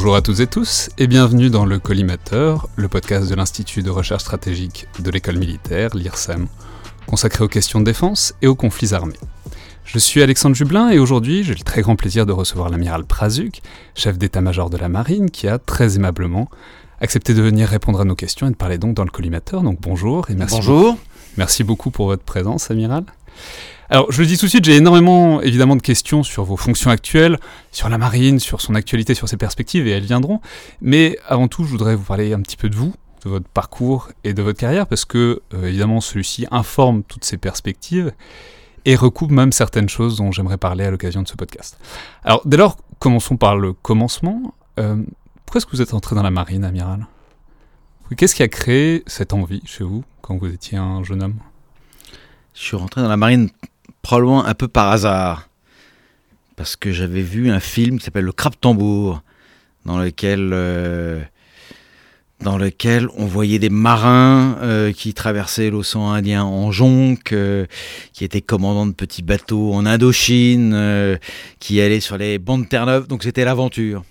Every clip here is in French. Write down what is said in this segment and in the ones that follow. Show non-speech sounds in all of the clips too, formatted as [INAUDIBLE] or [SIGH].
Bonjour à toutes et tous et bienvenue dans le Collimateur, le podcast de l'Institut de recherche stratégique de l'école militaire, l'IRSEM, consacré aux questions de défense et aux conflits armés. Je suis Alexandre Jublin et aujourd'hui j'ai le très grand plaisir de recevoir l'amiral Prazuk, chef d'état-major de la marine, qui a très aimablement accepté de venir répondre à nos questions et de parler donc dans le collimateur. Donc bonjour et merci. Bonjour. Beaucoup, merci beaucoup pour votre présence, amiral. Alors, je le dis tout de suite, j'ai énormément, évidemment, de questions sur vos fonctions actuelles, sur la marine, sur son actualité, sur ses perspectives, et elles viendront. Mais avant tout, je voudrais vous parler un petit peu de vous, de votre parcours et de votre carrière, parce que, euh, évidemment, celui-ci informe toutes ces perspectives et recoupe même certaines choses dont j'aimerais parler à l'occasion de ce podcast. Alors, dès lors, commençons par le commencement. Euh, pourquoi est-ce que vous êtes entré dans la marine, amiral? Qu'est-ce qui a créé cette envie chez vous quand vous étiez un jeune homme? Je suis rentré dans la marine probablement un peu par hasard. Parce que j'avais vu un film qui s'appelle Le Crabe Tambour, dans lequel, euh, dans lequel on voyait des marins euh, qui traversaient l'océan Indien en jonque, euh, qui étaient commandants de petits bateaux en Indochine, qui allaient sur les bancs de Terre-Neuve. Donc c'était l'aventure.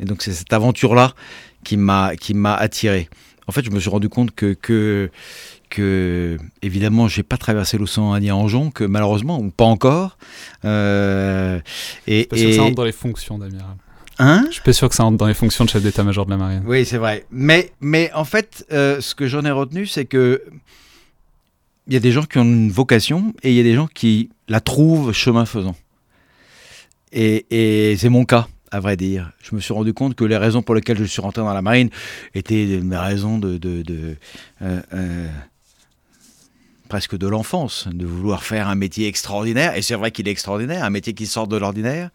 Et donc c'est cette aventure-là qui m'a attiré. En fait, je me suis rendu compte que que évidemment j'ai pas traversé l'océan Indien en jonque malheureusement ou pas encore. Euh, et, pas sûr que ça rentre dans les fonctions d'amiral Hein? Je suis pas sûr que ça rentre dans les fonctions de chef d'état-major de la marine. Oui c'est vrai. Mais mais en fait euh, ce que j'en ai retenu c'est que il y a des gens qui ont une vocation et il y a des gens qui la trouvent chemin faisant. Et, et c'est mon cas à vrai dire. Je me suis rendu compte que les raisons pour lesquelles je suis rentré dans la marine étaient des raisons de, de, de euh, euh, presque de l'enfance, de vouloir faire un métier extraordinaire, et c'est vrai qu'il est extraordinaire, un métier qui sort de l'ordinaire,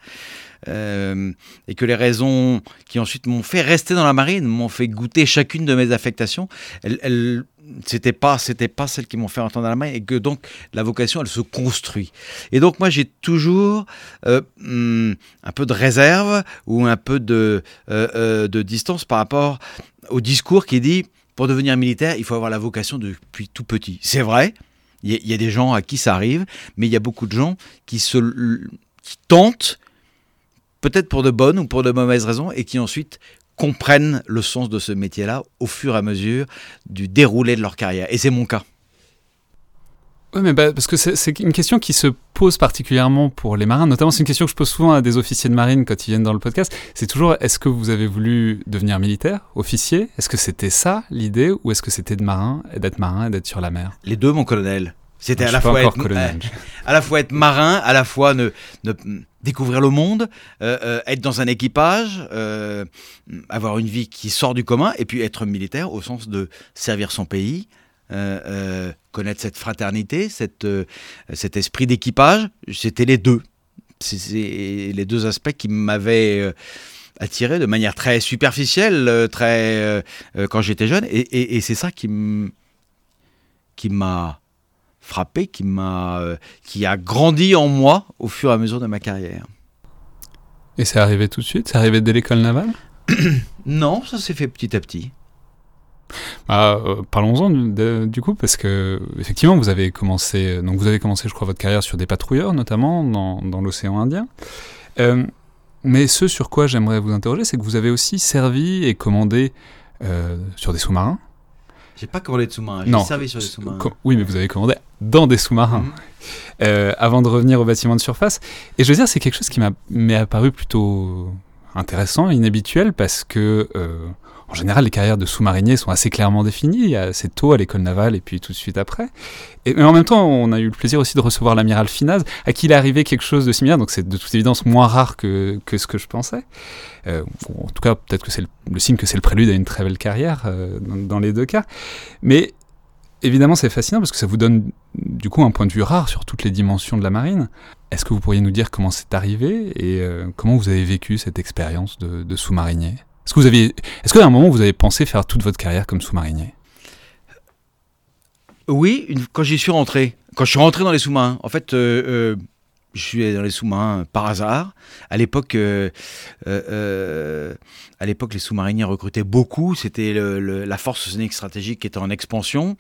euh, et que les raisons qui ensuite m'ont fait rester dans la marine, m'ont fait goûter chacune de mes affectations, elles, c'était pas c'était pas celles qui m'ont fait entendre dans la main et que donc la vocation elle se construit. Et donc moi j'ai toujours euh, un peu de réserve ou un peu de euh, de distance par rapport au discours qui dit pour devenir militaire il faut avoir la vocation depuis tout petit c'est vrai il y, a des gens à qui ça arrive mais il y a beaucoup de gens qui se qui tentent peut-être pour de bonnes ou pour de mauvaises raisons et qui ensuite comprennent le sens de ce métier-là au fur et à mesure du déroulé de leur carrière. Et c'est mon cas. Oui, mais bah, parce que c'est une question qui se pose particulièrement pour les marins. Notamment, c'est une question que je pose souvent à des officiers de marine quand ils viennent dans le podcast. C'est toujours est-ce que vous avez voulu devenir militaire, officier? Est-ce que c'était ça l'idée Ou est-ce que c'était de marin, d'être marin et d'être sur la mer? Les deux, mon colonel. C'était à, la fois être, colonel. à la fois être marin, à la fois ne, ne découvrir le monde, euh, euh, être dans un équipage, euh, avoir une vie qui sort du commun, et puis être militaire au sens de servir son pays, euh, euh, connaître cette fraternité, cette, euh, cet esprit d'équipage. C'était les deux. C'est les deux aspects qui m'avaient attiré de manière très superficielle, très quand j'étais jeune, et, et, et c'est ça qui m'a frappé, qui m'a, euh, qui a grandi en moi au fur et à mesure de ma carrière. Et c'est arrivé tout de suite? C'est arrivé dès l'école navale? [COUGHS] Non, ça s'est fait petit à petit. Bah, euh, Parlons-en du, du, coup, parce que effectivement, vous avez commencé, donc vous avez commencé, je crois, votre carrière sur des patrouilleurs, notamment dans, dans l'océan Indien. Euh, mais ce sur quoi j'aimerais vous interroger, c'est que vous avez aussi servi et commandé euh, sur des sous-marins. J'ai pas commandé de sous-marins, j'ai servi sur des sous-marins. Oui, mais vous avez commandé dans des sous-marins euh, avant de revenir au bâtiment de surface. Et je veux dire, c'est quelque chose qui m'est apparu plutôt intéressant, inhabituel, parce que euh, en général, les carrières de sous-mariniers sont assez clairement définies, assez tôt à l'école navale et puis tout de suite après. Et, en même temps, on a eu le plaisir aussi de recevoir l'amiral Finaz, à qui il est arrivé quelque chose de similaire, donc c'est de toute évidence moins rare que, ce que je pensais. Euh, en tout cas, peut-être que c'est le, le, signe que c'est le prélude à une très belle carrière euh, dans, dans, les deux cas. Mais évidemment, c'est fascinant parce que ça vous donne du coup un point de vue rare sur toutes les dimensions de la marine. Est-ce que vous pourriez nous dire comment c'est arrivé et euh, comment vous avez vécu cette expérience de, sous-marinier? Est-ce que vous aviez, est-ce qu'à un moment vous avez pensé faire toute votre carrière comme sous-marinier? Oui, quand j'y suis rentré, quand je suis rentré dans les sous-marins, en fait, euh, euh, je suis dans les sous-marins par hasard. À l'époque, euh, euh, à l'époque, les sous-mariniers recrutaient beaucoup. C'était la force océanique stratégique qui était en expansion,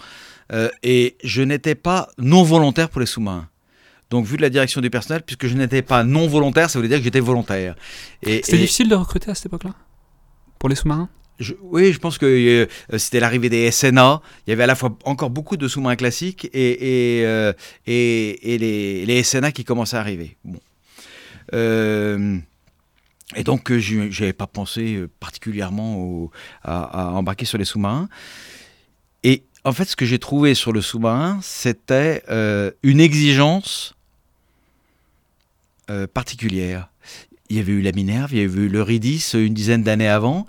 euh, et je n'étais pas non volontaire pour les sous-marins. Donc, vu de la direction du personnel, puisque je n'étais pas non volontaire, ça voulait dire que j'étais volontaire. C'était difficile de recruter à cette époque-là? Pour les sous-marins? Oui, je pense que euh, c'était l'arrivée des SNA. Il y avait à la fois encore beaucoup de sous-marins classiques et, euh, les, SNA qui commençaient à arriver. Bon. Euh, et donc, je n'avais pas pensé particulièrement à, embarquer sur les sous-marins. Et en fait, ce que j'ai trouvé sur le sous-marin, c'était une exigence particulière. Il y avait eu la Minerve, il y avait eu l'Eurydice une dizaine d'années avant.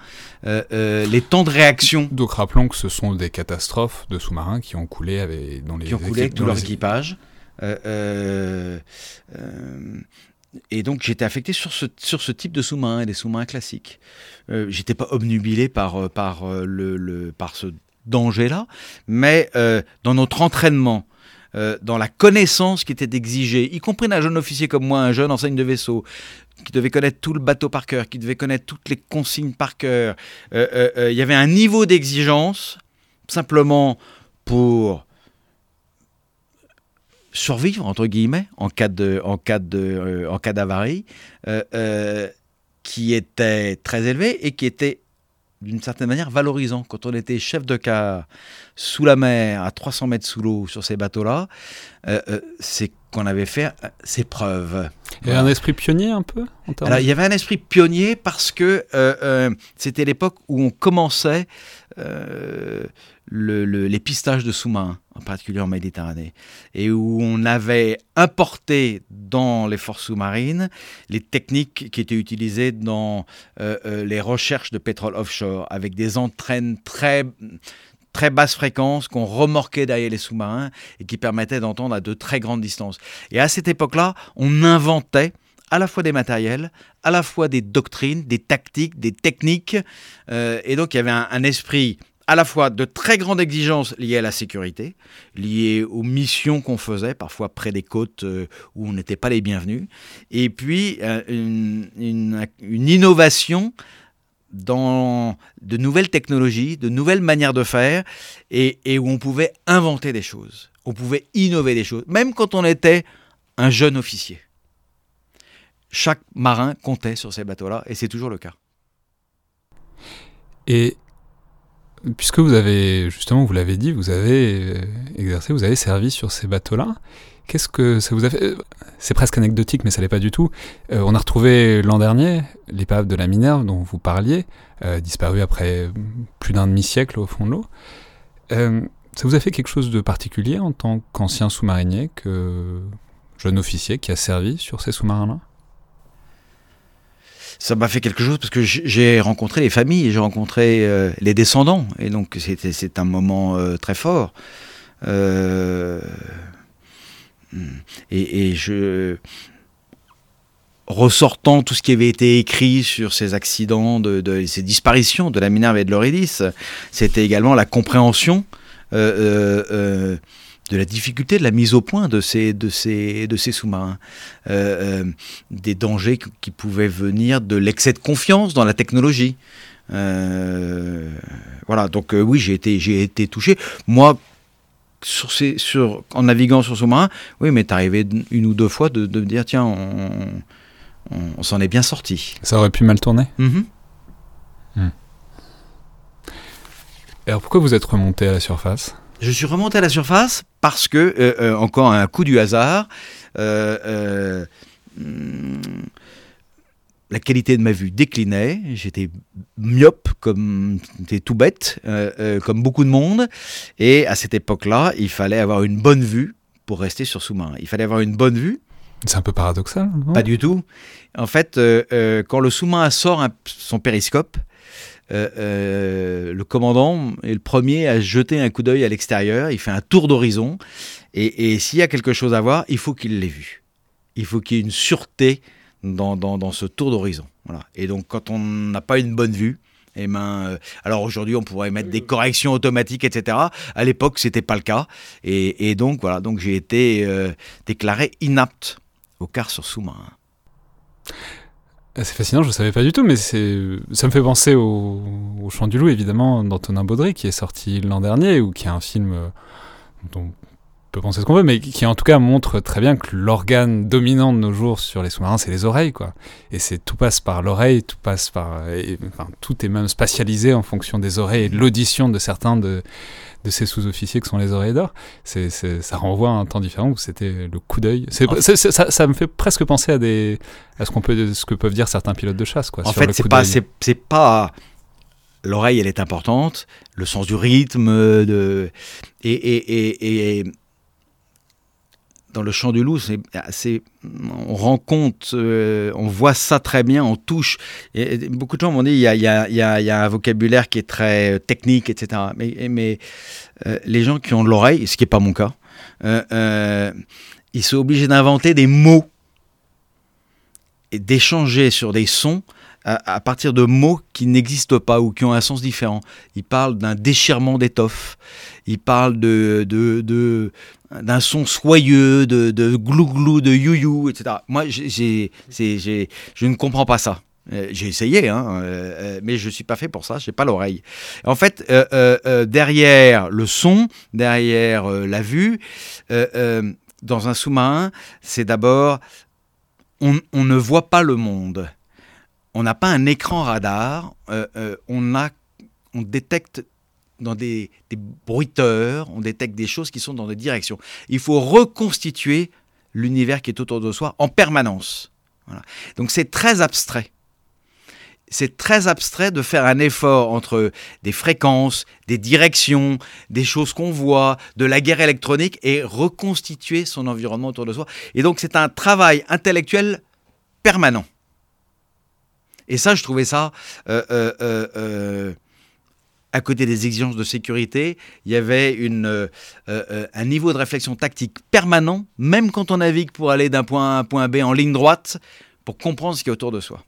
Euh, euh, les temps de réaction Donc rappelons que ce sont des catastrophes de sous-marins qui ont coulé avec, dans les qui ont coulé avec dans leurs les- équipages. Euh, et donc j'étais affecté sur ce, sur ce type de sous-marin, des sous-marins classiques. J'étais pas obnubilé par, par, le, le- par ce danger-là, mais dans notre entraînement, euh, dans la connaissance qui était exigée, y compris d'un jeune officier comme moi, un jeune enseigne de vaisseau, qui devait connaître tout le bateau par cœur, qui devait connaître toutes les consignes par cœur, euh, euh, il y avait un niveau d'exigence simplement pour survivre entre guillemets en cas de en cas de en cas d'avarie qui était très élevé et qui était d'une certaine manière valorisant. Quand on était chef de car sous la mer à 300 mètres sous l'eau sur ces bateaux là c'est qu'on avait fait euh, ses preuves. Il y avait un esprit pionnier un peu en termes alors, il y avait un esprit pionnier parce que euh, euh, c'était l'époque où on commençait euh, le- le- les pistages de sous-marins, en particulier en Méditerranée, et où on avait importé dans les forces sous-marines les techniques qui étaient utilisées dans euh, euh, les recherches de pétrole offshore, avec des entraînes très très basse fréquence qu'on remorquait derrière les sous-marins et qui permettaient d'entendre à de très grandes distances. Et à cette époque-là, on inventait à la fois des matériels, à la fois des doctrines, des tactiques, des techniques. Euh, et donc il y avait un, un esprit à la fois de très grande exigence liée à la sécurité, liée aux missions qu'on faisait, parfois près des côtes euh, où on n'était pas les bienvenus, et puis euh, une, une- une innovation dans de nouvelles technologies, de nouvelles manières de faire, et, et où on pouvait inventer des choses, on pouvait innover des choses, même quand on était un jeune officier. Chaque marin comptait sur ces bateaux-là, et c'est toujours le cas. Et puisque vous avez, justement, vous l'avez dit, vous avez euh, exercé, vous avez servi sur ces bateaux-là, qu'est-ce que ça vous a fait euh, C'est presque anecdotique, mais ça l'est pas du tout. Euh, on a retrouvé l'an dernier l'épave de la Minerve dont vous parliez, disparue après plus d'un demi-siècle au fond de l'eau. Ça vous a fait quelque chose de particulier en tant qu'ancien sous-marinier, que jeune officier qui a servi sur ces sous-marins-là? Ça m'a fait quelque chose parce que j'ai rencontré les familles, j'ai rencontré euh, les descendants, et donc c'est un moment euh, très fort. Euh, et, et je ressortant tout ce qui avait été écrit sur ces accidents, de, ces disparitions de la Minerve et de l'Eurydice, c'était également la compréhension de la difficulté de la mise au point de ces, de ces, de ces sous-marins, Euh, euh, des dangers qui, pouvaient venir de l'excès de confiance dans la technologie. Euh, voilà, donc oui, j'ai été, j'ai été touché. Moi, sur ces, sur, en naviguant sur sous-marin, oui, mais arrivé une ou deux fois de, de me dire, tiens, on, on, on s'en est bien sorti. Ça aurait pu mal tourner? Mhm. Et alors pourquoi vous êtes remonté à la surface? Je suis remonté à la surface parce que, euh, euh, encore un coup du hasard, euh, hum, la qualité de ma vue déclinait. J'étais myope, comme j'étais tout bête, comme beaucoup de monde. Et à cette époque-là, il fallait avoir une bonne vue pour rester sur sous-marin. Il fallait avoir une bonne vue C'est un peu paradoxal, non? Pas du tout. En fait, quand le sous-marin sort un- son périscope, euh, euh, le commandant est le premier à jeter un coup d'œil à l'extérieur. Il fait un tour d'horizon. Et, s'il y a quelque chose à voir, il faut qu'il l'ait vu. Il faut qu'il y ait une sûreté dans, dans- ce tour d'horizon. Voilà. Et donc, quand on n'a pas une bonne vue, eh ben, euh, alors aujourd'hui, on pourrait mettre des corrections automatiques, etc. À l'époque, c'était pas le cas. Et, donc, voilà. Donc, j'ai été déclaré inapte au quart sur sous-marin. C'est fascinant, je ne savais pas du tout, mais ça me fait penser au, Chant du Loup, évidemment, d'Antonin Baudry, qui est sorti l'an dernier, ou qui est un film euh, dont peut penser ce qu'on veut, mais qui en tout cas montre très bien que l'organe dominant de nos jours sur les sous-marins, c'est les oreilles, quoi. Et c'est tout passe par l'oreille, tout passe par, enfin, tout est même spatialisé en fonction des oreilles et de l'audition de certains de, de ces sous-officiers que sont les oreilles d'or. C'est, ça renvoie à un temps différent où c'était le coup d'œil. ça, ça, me fait presque penser à des, à ce qu'on peut, ce que peuvent dire certains pilotes de chasse, quoi. En fait, c'est pas, c'est pas l'oreille, elle est importante, le sens du rythme, de... et, et, et, dans le chant du loup, c'est assez, on rend compte, euh, on voit ça très bien, on touche. Et, beaucoup de gens m'ont dit il y, a, un vocabulaire qui est très euh, technique, etc. Mais, euh, les gens qui ont de l'oreille, ce qui n'est pas mon cas, ils sont obligés d'inventer des mots et d'échanger sur des sons à, partir de mots qui n'existent pas ou qui ont un sens différent. Il parle d'un déchirement d'étoffe, il parle de, de, d'un son soyeux, de, de glou-glou, de you-you, etc. Moi, j'ai, j'ai, je ne comprends pas ça. Euh, j'ai essayé, hein, euh, euh, mais je ne suis pas fait pour ça, je n'ai pas l'oreille. En fait, derrière le son, derrière la vue, dans un sous-marin, c'est d'abord, on, on, ne voit pas le monde on n'a pas un écran radar, on, a, on détecte dans des, bruiteurs, on détecte des choses qui sont dans des directions. Il faut reconstituer l'univers qui est autour de soi en permanence. Donc c'est très abstrait. C'est très abstrait de faire un effort entre des fréquences, des directions, des choses qu'on voit, de la guerre électronique et reconstituer son environnement autour de soi. Et donc c'est un travail intellectuel permanent. Et ça, je trouvais ça, euh, euh, euh, à côté des exigences de sécurité, il y avait une, un niveau de réflexion tactique permanent, même quand on navigue pour aller d'un point A à un point B en ligne droite, pour comprendre ce qui est autour de soi.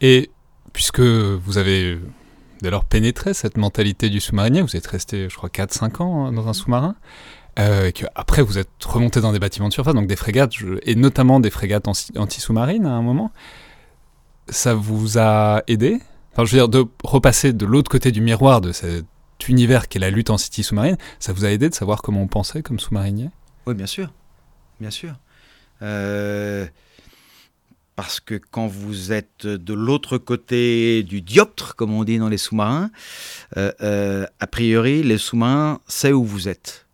Et puisque vous avez dès lors pénétré cette mentalité du sous-marinier, vous êtes resté, je crois, 4-5 ans hein, dans un sous-marin, euh, que après vous êtes remonté dans des bâtiments de surface, donc des frégates, et notamment des frégates anti-sous-marines à un moment. Ça vous a aidé Enfin, je veux dire, de repasser de l'autre côté du miroir de cet univers qui est la lutte en city sous-marine, ça vous a aidé de savoir comment on pensait comme sous-marinier? Oui, bien sûr. Bien sûr. Euh, parce que quand vous êtes de l'autre côté du dioptre, comme on dit dans les sous-marins, euh, a priori, les sous-marins savent où vous êtes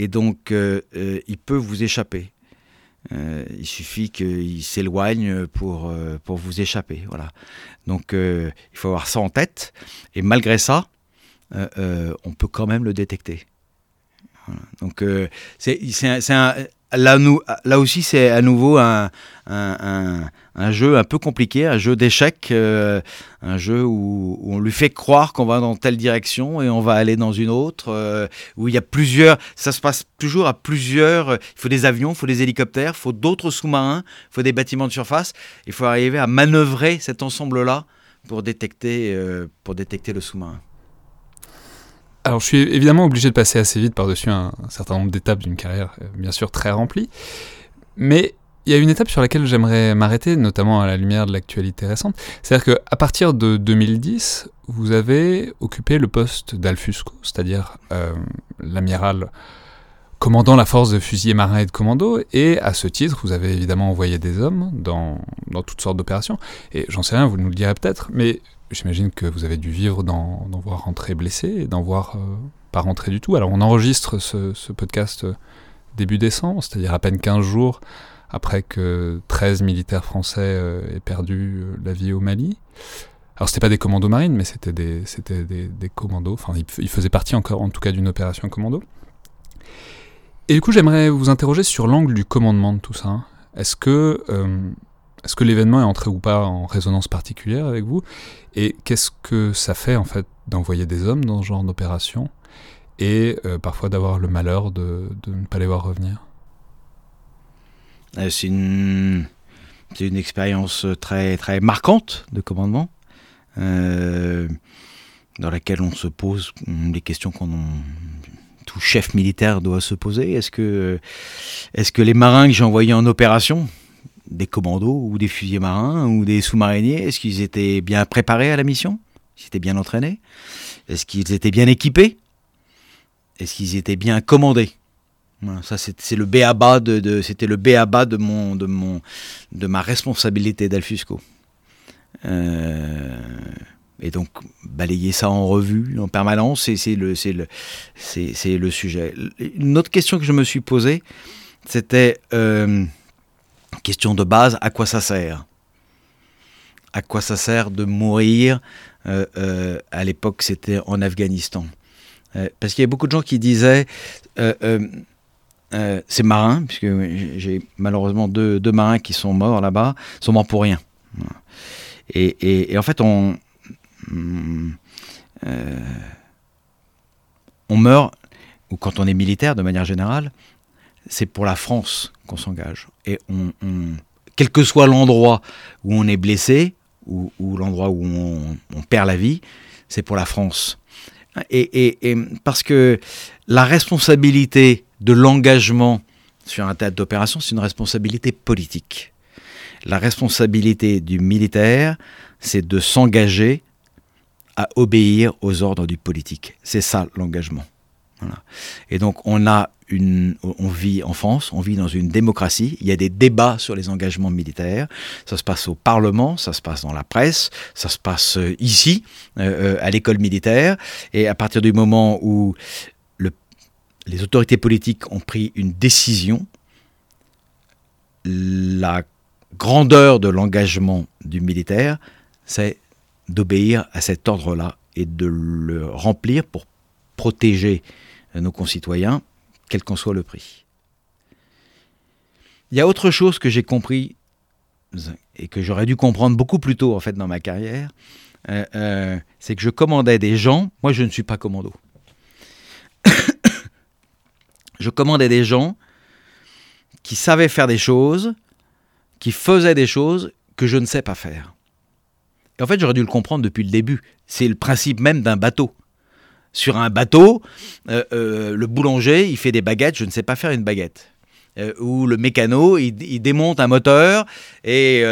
et donc euh, euh, il peut vous échapper. Euh, il suffit qu'il s'éloigne pour, pour vous échapper. Voilà. Donc il faut avoir ça en tête. Et malgré ça, on peut quand même le détecter. Donc c'est un, là, nous, là aussi, c'est à nouveau un, un, jeu un peu compliqué, un jeu d'échecs, euh, un jeu où, on lui fait croire qu'on va dans telle direction et on va aller dans une autre, euh, où il y a plusieurs, ça se passe toujours à plusieurs, il faut des avions, il faut des hélicoptères, il faut d'autres sous-marins, il faut des bâtiments de surface, il faut arriver à manœuvrer cet ensemble-là pour détecter, euh, pour détecter le sous-marin. Alors, je suis évidemment obligé de passer assez vite par-dessus un, certain nombre d'étapes d'une carrière, euh, bien sûr, très remplie. Mais il y a une étape sur laquelle j'aimerais m'arrêter, notamment à la lumière de l'actualité récente. C'est-à-dire qu'à partir de 2010, vous avez occupé le poste d'Alfusco, c'est-à-dire euh, l'amiral commandant la force de fusiliers marins et de commandos, et à ce titre, vous avez évidemment envoyé des hommes dans, dans toutes sortes d'opérations. Et j'en sais rien, vous nous le direz peut-être, mais j'imagine que vous avez dû vivre d'en voir rentrer blessé d'en voir euh, pas rentrer du tout. Alors on enregistre ce, podcast euh, début décembre, c'est-à-dire à peine 15 jours après que 13 militaires français euh, aient perdu la vie au Mali. Alors c'était pas des commandos marines, mais c'était des, commandos, enfin ils, faisaient partie encore en tout cas d'une opération commando. Et du coup j'aimerais vous interroger sur l'angle du commandement de tout ça. Est-ce que est-ce que l'événement est entré ou pas en résonance particulière avec vous? Et qu'est-ce que ça fait en fait d'envoyer des hommes dans ce genre d'opération? Et euh, parfois d'avoir le malheur de, ne pas les voir revenir? Euh, C'est une, une expérience très, très marquante de commandement, euh, dans laquelle on se pose les questions qu'on tout chef militaire doit se poser. Est-ce que, est-ce que les marins que j'ai envoyés en opération, des commandos ou des fusiliers marins ou des sous-mariniers? Est-ce qu'ils étaient bien préparés à la mission? Est-ce qu'ils étaient bien entraînés? Est-ce qu'ils étaient bien équipés? Est-ce qu'ils étaient bien commandés? Ça c'est le béaba de, de c'était le béaba de mon de mon de ma responsabilité d'Alfusco. Euh, et donc balayer ça en revue en permanence, c'est le c'est le c'est le sujet. Une autre question que je me suis posée, c'était euh, question de base à quoi ça sert? À quoi ça sert de mourir euh, euh, À l'époque, c'était en Afghanistan. Euh, parce qu'il y a beaucoup de gens qui disaient euh, euh, euh, c'est marin, puisque j'ai malheureusement deux, marins qui sont morts là-bas, sont morts pour rien. Et, en fait, on, euh, on meurt, ou quand on est militaire de manière générale, c'est pour la France qu'on s'engage. Et on, on, quel que soit l'endroit où on est blessé, ou, l'endroit où on, perd la vie, c'est pour la France. Et, parce que la responsabilité de l'engagement sur un théâtre d'opération, c'est une responsabilité politique. La responsabilité du militaire, c'est de s'engager à obéir aux ordres du politique. C'est ça l'engagement. Et donc on a une, on vit en France, on vit dans une démocratie. Il y a des débats sur les engagements militaires. Ça se passe au Parlement, ça se passe dans la presse, ça se passe ici, euh, à l'école militaire. Et à partir du moment où le, les autorités politiques ont pris une décision, la grandeur de l'engagement du militaire, c'est d'obéir à cet ordre-là et de le remplir pour protéger nos concitoyens, quel qu'en soit le prix. Il y a autre chose que j'ai compris et que j'aurais dû comprendre beaucoup plus tôt en fait dans ma carrière, euh, euh, c'est que je commandais des gens. Moi, je ne suis pas commando. [COUGHS] je commandais des gens qui savaient faire des choses, qui faisaient des choses que je ne sais pas faire. Et en fait, j'aurais dû le comprendre depuis le début. C'est le principe même d'un bateau. Sur un bateau, euh, euh, le boulanger, il fait des baguettes, je ne sais pas faire une baguette. Euh, ou le mécano, il, démonte un moteur et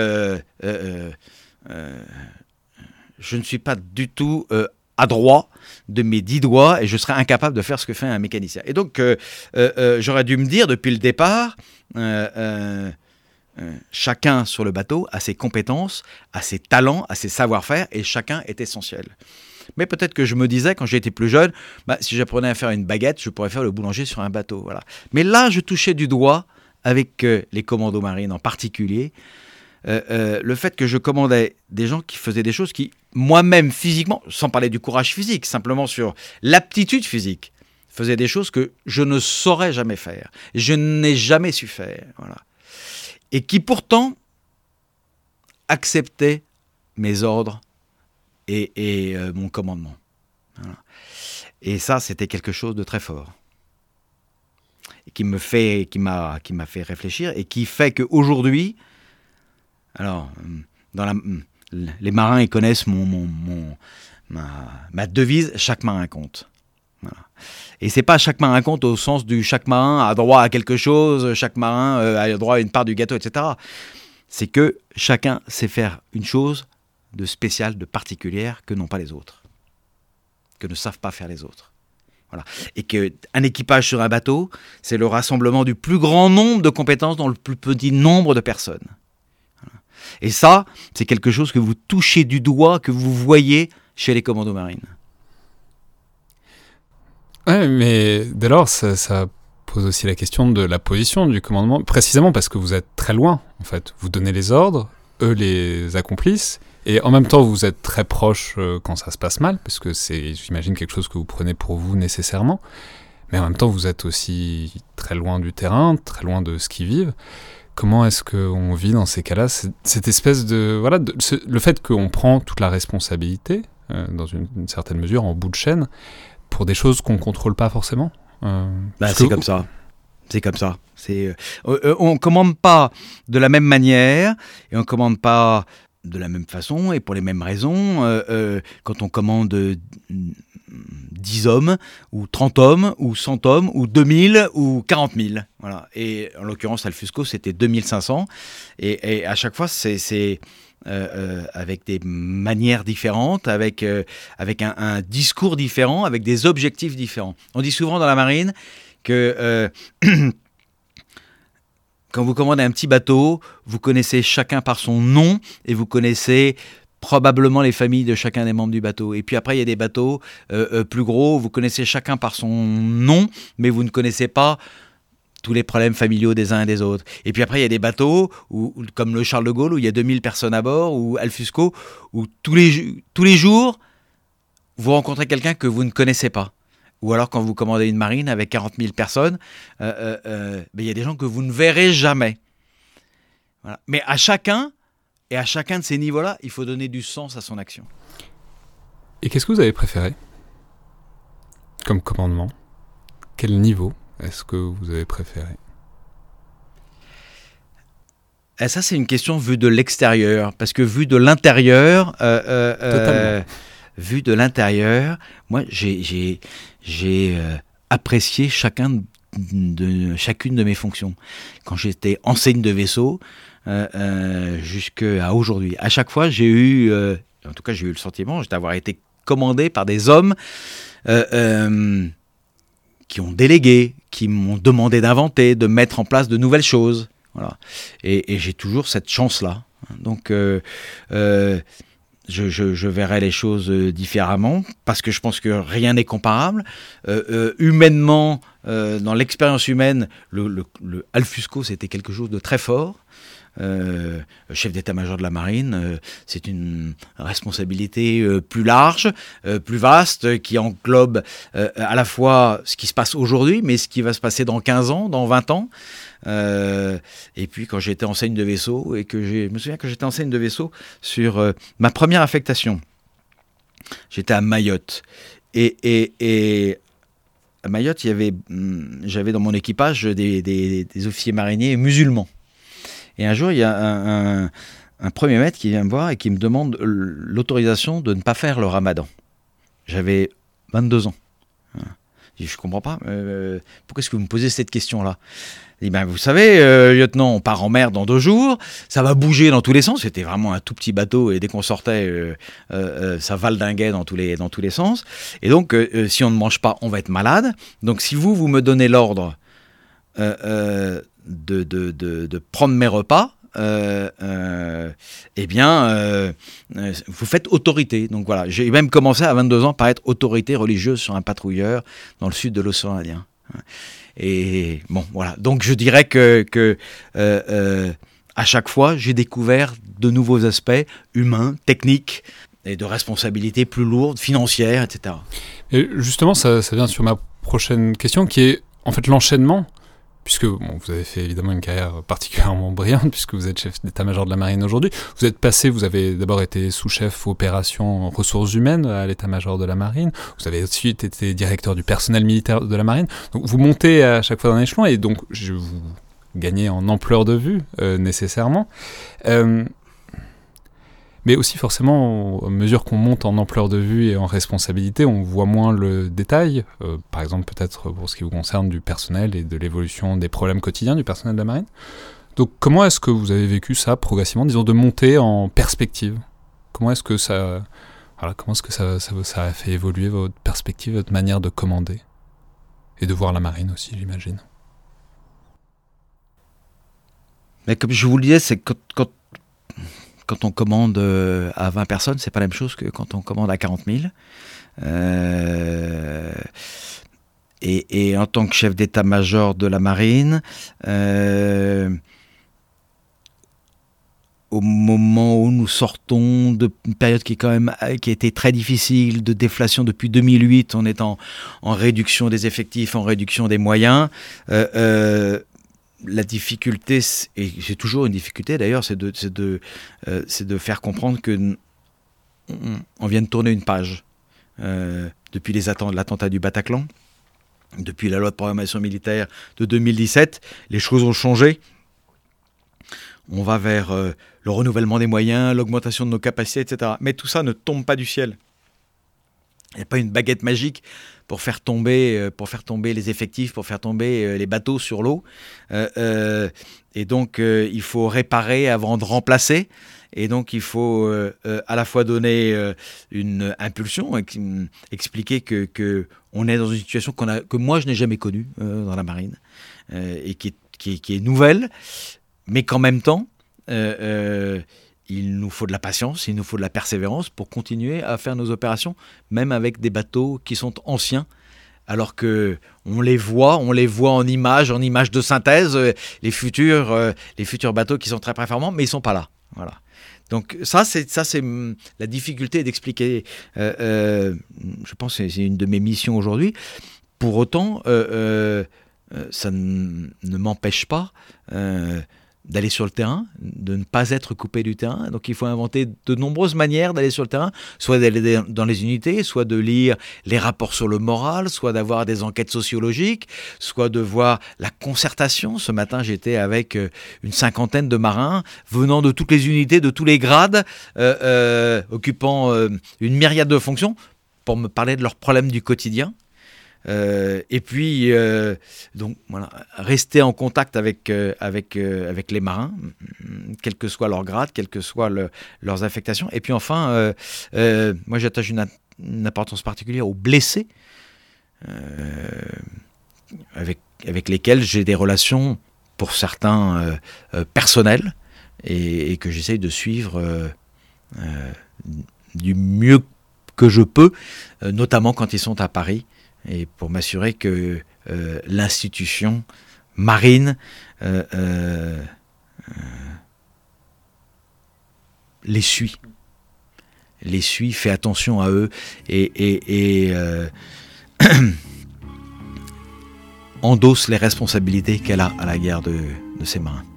je ne suis pas du tout adroit de mes dix doigts et je serais incapable de faire ce que fait un mécanicien. Et donc, j'aurais dû me dire depuis le départ, chacun sur le bateau a ses compétences, a ses talents, a ses savoir-faire et chacun est essentiel. Mais peut-être que je me disais quand j'étais plus jeune, bah, si j'apprenais à faire une baguette, je pourrais faire le boulanger sur un bateau. Voilà. Mais là, je touchais du doigt, avec euh, les commandos marines en particulier, euh, euh, le fait que je commandais des gens qui faisaient des choses qui, moi-même physiquement, sans parler du courage physique, simplement sur l'aptitude physique, faisaient des choses que je ne saurais jamais faire. Je n'ai jamais su faire. Voilà. Et qui pourtant acceptaient mes ordres et, euh, mon commandement. Et ça, c'était quelque chose de très fort. Qui me fait, qui m'a, qui m'a fait réfléchir et qui fait qu'aujourd'hui, alors, dans la, les marins, ils connaissent mon, mon, mon ma, ma, devise chaque marin compte. Voilà. Et c'est pas chaque marin compte au sens du chaque marin a droit à quelque chose, chaque marin euh, a droit à une part du gâteau, etc. C'est que chacun sait faire une chose de spéciale, de particulière que n'ont pas les autres, que ne savent pas faire les autres. Voilà. Et qu'un équipage sur un bateau, c'est le rassemblement du plus grand nombre de compétences dans le plus petit nombre de personnes. Et ça, c'est quelque chose que vous touchez du doigt, que vous voyez chez les commandos marines. Ouais, mais dès lors, ça, ça, pose aussi la question de la position du commandement, précisément parce que vous êtes très loin, en fait. Vous donnez les ordres, eux les accomplissent, et en même temps, vous êtes très proche euh, quand ça se passe mal, parce que c'est, j'imagine, quelque chose que vous prenez pour vous nécessairement. Mais en même temps, vous êtes aussi très loin du terrain, très loin de ce qu'ils vivent. Comment est-ce qu'on vit dans ces cas-là? Cette espèce de... Voilà, de, ce, le fait qu'on prend toute la responsabilité, euh, dans une, une, certaine mesure, en bout de chaîne, pour des choses qu'on ne contrôle pas forcément. Euh, bah, c'est que... comme ça. C'est comme ça. C'est, euh, on commande pas de la même manière et on commande pas de la même façon et pour les mêmes raisons. Euh, euh, quand on commande 10 hommes, ou 30 hommes, ou 100 hommes, ou 2000, ou 40 000. Voilà. Et en l'occurrence, Alfusco, c'était 2500. Et, et, à chaque fois, c'est, avec des manières différentes, avec, avec un, discours différent, avec des objectifs différents. On dit souvent dans la marine que [CLEARS THROAT] quand vous commandez un petit bateau, vous connaissez chacun par son nom et vous connaissez probablement les familles de chacun des membres du bateau. Et puis après, il y a des bateaux plus gros, vous connaissez chacun par son nom, mais vous ne connaissez pas tous les problèmes familiaux des uns et des autres. Et puis après, il y a des bateaux, où, comme le Charles de Gaulle, où il y a 2000 personnes à bord, ou Alfusco, où tous les, tous les jours, vous rencontrez quelqu'un que vous ne connaissez pas. Ou alors quand vous commandez une marine avec 40 000 personnes, euh, euh, euh, ben, il y a des gens que vous ne verrez jamais. Mais à chacun, et à chacun de ces niveaux-là, il faut donner du sens à son action. Et qu'est-ce que vous avez préféré comme commandement? Quel niveau est-ce que vous avez préféré? Et eh, ça, c'est une question vue de l'extérieur, parce que vue de l'intérieur, euh, euh, euh vue de l'intérieur, moi, j'ai apprécié chacun de, chacune de mes fonctions. Quand j'étais enseigne de vaisseau, jusqu'à aujourd'hui, à chaque fois, j'ai eu, en tout cas, j'ai eu le sentiment d'avoir été commandé par des hommes qui ont délégué, qui m'ont demandé d'inventer, de mettre en place de nouvelles choses. Voilà. Et, j'ai toujours cette chance-là. Donc, euh, euh, je, verrai les choses différemment parce que je pense que rien n'est comparable. Euh, humainement, dans l'expérience humaine, le, le Alfusco, c'était quelque chose de très fort. Euh, chef d'état-major de la marine, euh, c'est une responsabilité euh, plus large, plus vaste, qui englobe à la fois ce qui se passe aujourd'hui, mais ce qui va se passer dans 15 ans, dans 20 ans. et puis quand j'étais enseigne de vaisseau, et que je me souviens que j'étais enseigne de vaisseau sur ma première affectation, j'étais à Mayotte. Et, à Mayotte, hum, j'avais dans mon équipage des officiers mariniers musulmans. Et un jour, il y a un, premier maître qui vient me voir et qui me demande l'autorisation de ne pas faire le ramadan. J'avais 22 ans. Je ne comprends pas. Euh, pourquoi est-ce que vous me posez cette question-là? Dit, ben, vous savez, euh, lieutenant, on part en mer dans deux jours, ça va bouger dans tous les sens. C'était vraiment un tout petit bateau et dès qu'on sortait, euh, ça valdinguait dans tous les, dans tous les sens. Et donc, si on ne mange pas, on va être malade. Donc, si vous, vous me donnez l'ordre de, de, de, prendre mes repas, euh, euh, eh bien, euh, vous faites autorité. Donc voilà, j'ai même commencé à 22 ans par être autorité religieuse sur un patrouilleur dans le sud de l'océan Indien. Et bon, voilà. Donc je dirais que, que à chaque fois, j'ai découvert de nouveaux aspects humains, techniques et de responsabilités plus lourdes, financières, etc. Et justement, ça, ça vient sur ma prochaine question qui est en fait l'enchaînement puisque vous avez fait évidemment une carrière particulièrement brillante, puisque vous êtes chef d'état-major de la marine aujourd'hui. Vous êtes passé, vous avez d'abord été sous-chef opération ressources humaines à l'état-major de la marine. Vous avez ensuite été directeur du personnel militaire de la marine. Donc vous montez à chaque fois d'un échelon et donc vous gagnez en ampleur de vue euh, nécessairement. Euh, mais aussi forcément, à mesure qu'on monte en ampleur de vue et en responsabilité, on voit moins le détail, euh, par exemple peut-être pour ce qui vous concerne du personnel et de l'évolution des problèmes quotidiens du personnel de la marine. Donc comment est-ce que vous avez vécu ça progressivement, disons de monter en perspective? Comment est-ce que ça, voilà, comment est-ce que ça, ça, a fait évoluer votre perspective, votre manière de commander? Et de voir la marine aussi, j'imagine. Mais comme je vous le disais, c'est quand, quand quand on commande euh, à 20 personnes, c'est pas la même chose que quand on commande à 40 000. Euh, et, en tant que chef d'état-major de la marine, euh, au moment où nous sortons d'une période qui est quand même qui a été très difficile de déflation depuis 2008, on est en, réduction des effectifs, en réduction des moyens la difficulté, et j'ai toujours une difficulté d'ailleurs, c'est de, euh, faire comprendre que on, vient de tourner une page euh, depuis l'attentat du Bataclan, depuis la loi de programmation militaire de 2017, les choses ont changé. On va vers euh, le renouvellement des moyens, l'augmentation de nos capacités, etc. Mais tout ça ne tombe pas du ciel. Il n'y a pas une baguette magique pour faire tomber, pour faire tomber les effectifs, pour faire tomber les bateaux sur l'eau. et donc, il faut réparer avant de remplacer. Et donc, il faut euh, euh, à la fois donner euh, une impulsion, expliquer que, que, on est dans une situation que moi, je n'ai jamais connue dans la marine et qui est, qui est, nouvelle, mais qu'en même temps, il nous faut de la patience, il nous faut de la persévérance pour continuer à faire nos opérations, même avec des bateaux qui sont anciens alors que on les voit, on les voit en images, en images de synthèse, les futurs, les futurs bateaux qui sont très performants, mais ils sont pas là. Voilà. Donc ça, c'est ça, c'est hum, la difficulté d'expliquer. Euh, euh, je pense que c'est une de mes missions aujourd'hui. Pour autant, euh, ça ne m'empêche pas d'aller sur le terrain, de ne pas être coupé du terrain. Donc il faut inventer de nombreuses manières d'aller sur le terrain, soit d'aller dans les unités, soit de lire les rapports sur le moral, soit d'avoir des enquêtes sociologiques, soit de voir la concertation. Ce matin, j'étais avec euh, une cinquantaine de marins venant de toutes les unités, de tous les grades, euh, euh, occupant une myriade de fonctions pour me parler de leurs problèmes du quotidien. Euh, et puis, euh, donc, voilà, rester en contact avec, euh, avec, avec les marins, quel que soit leur grade, quelles que soient leurs affectations. Et puis enfin, moi j'attache une, importance particulière aux blessés, avec, avec lesquels j'ai des relations, pour certains, personnelles, et que j'essaye de suivre du mieux que je peux, notamment quand ils sont à Paris et pour m'assurer que euh, l'institution marine euh, euh, les suit. Les suit, fait attention à eux et, [CLEARS THROAT] endosse les responsabilités qu'elle a à la guerre de, de ses marins.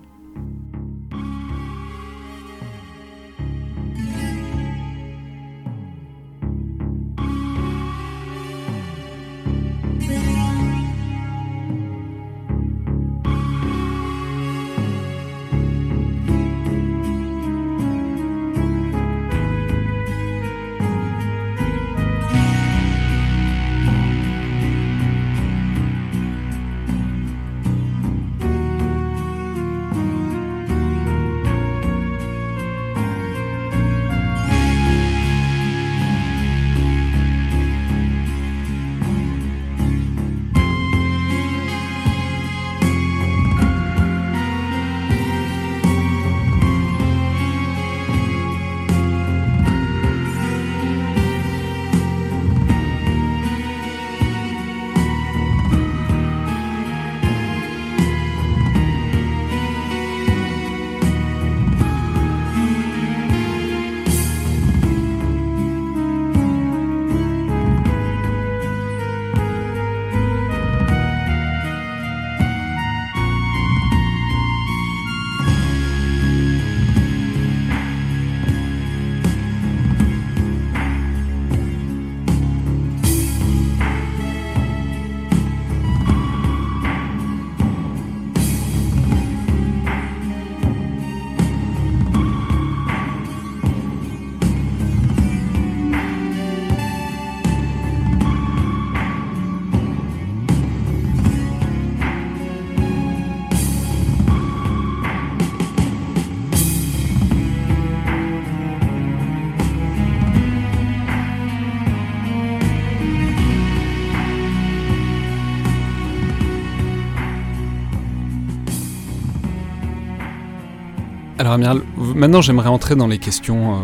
Maintenant j'aimerais entrer dans les questions euh,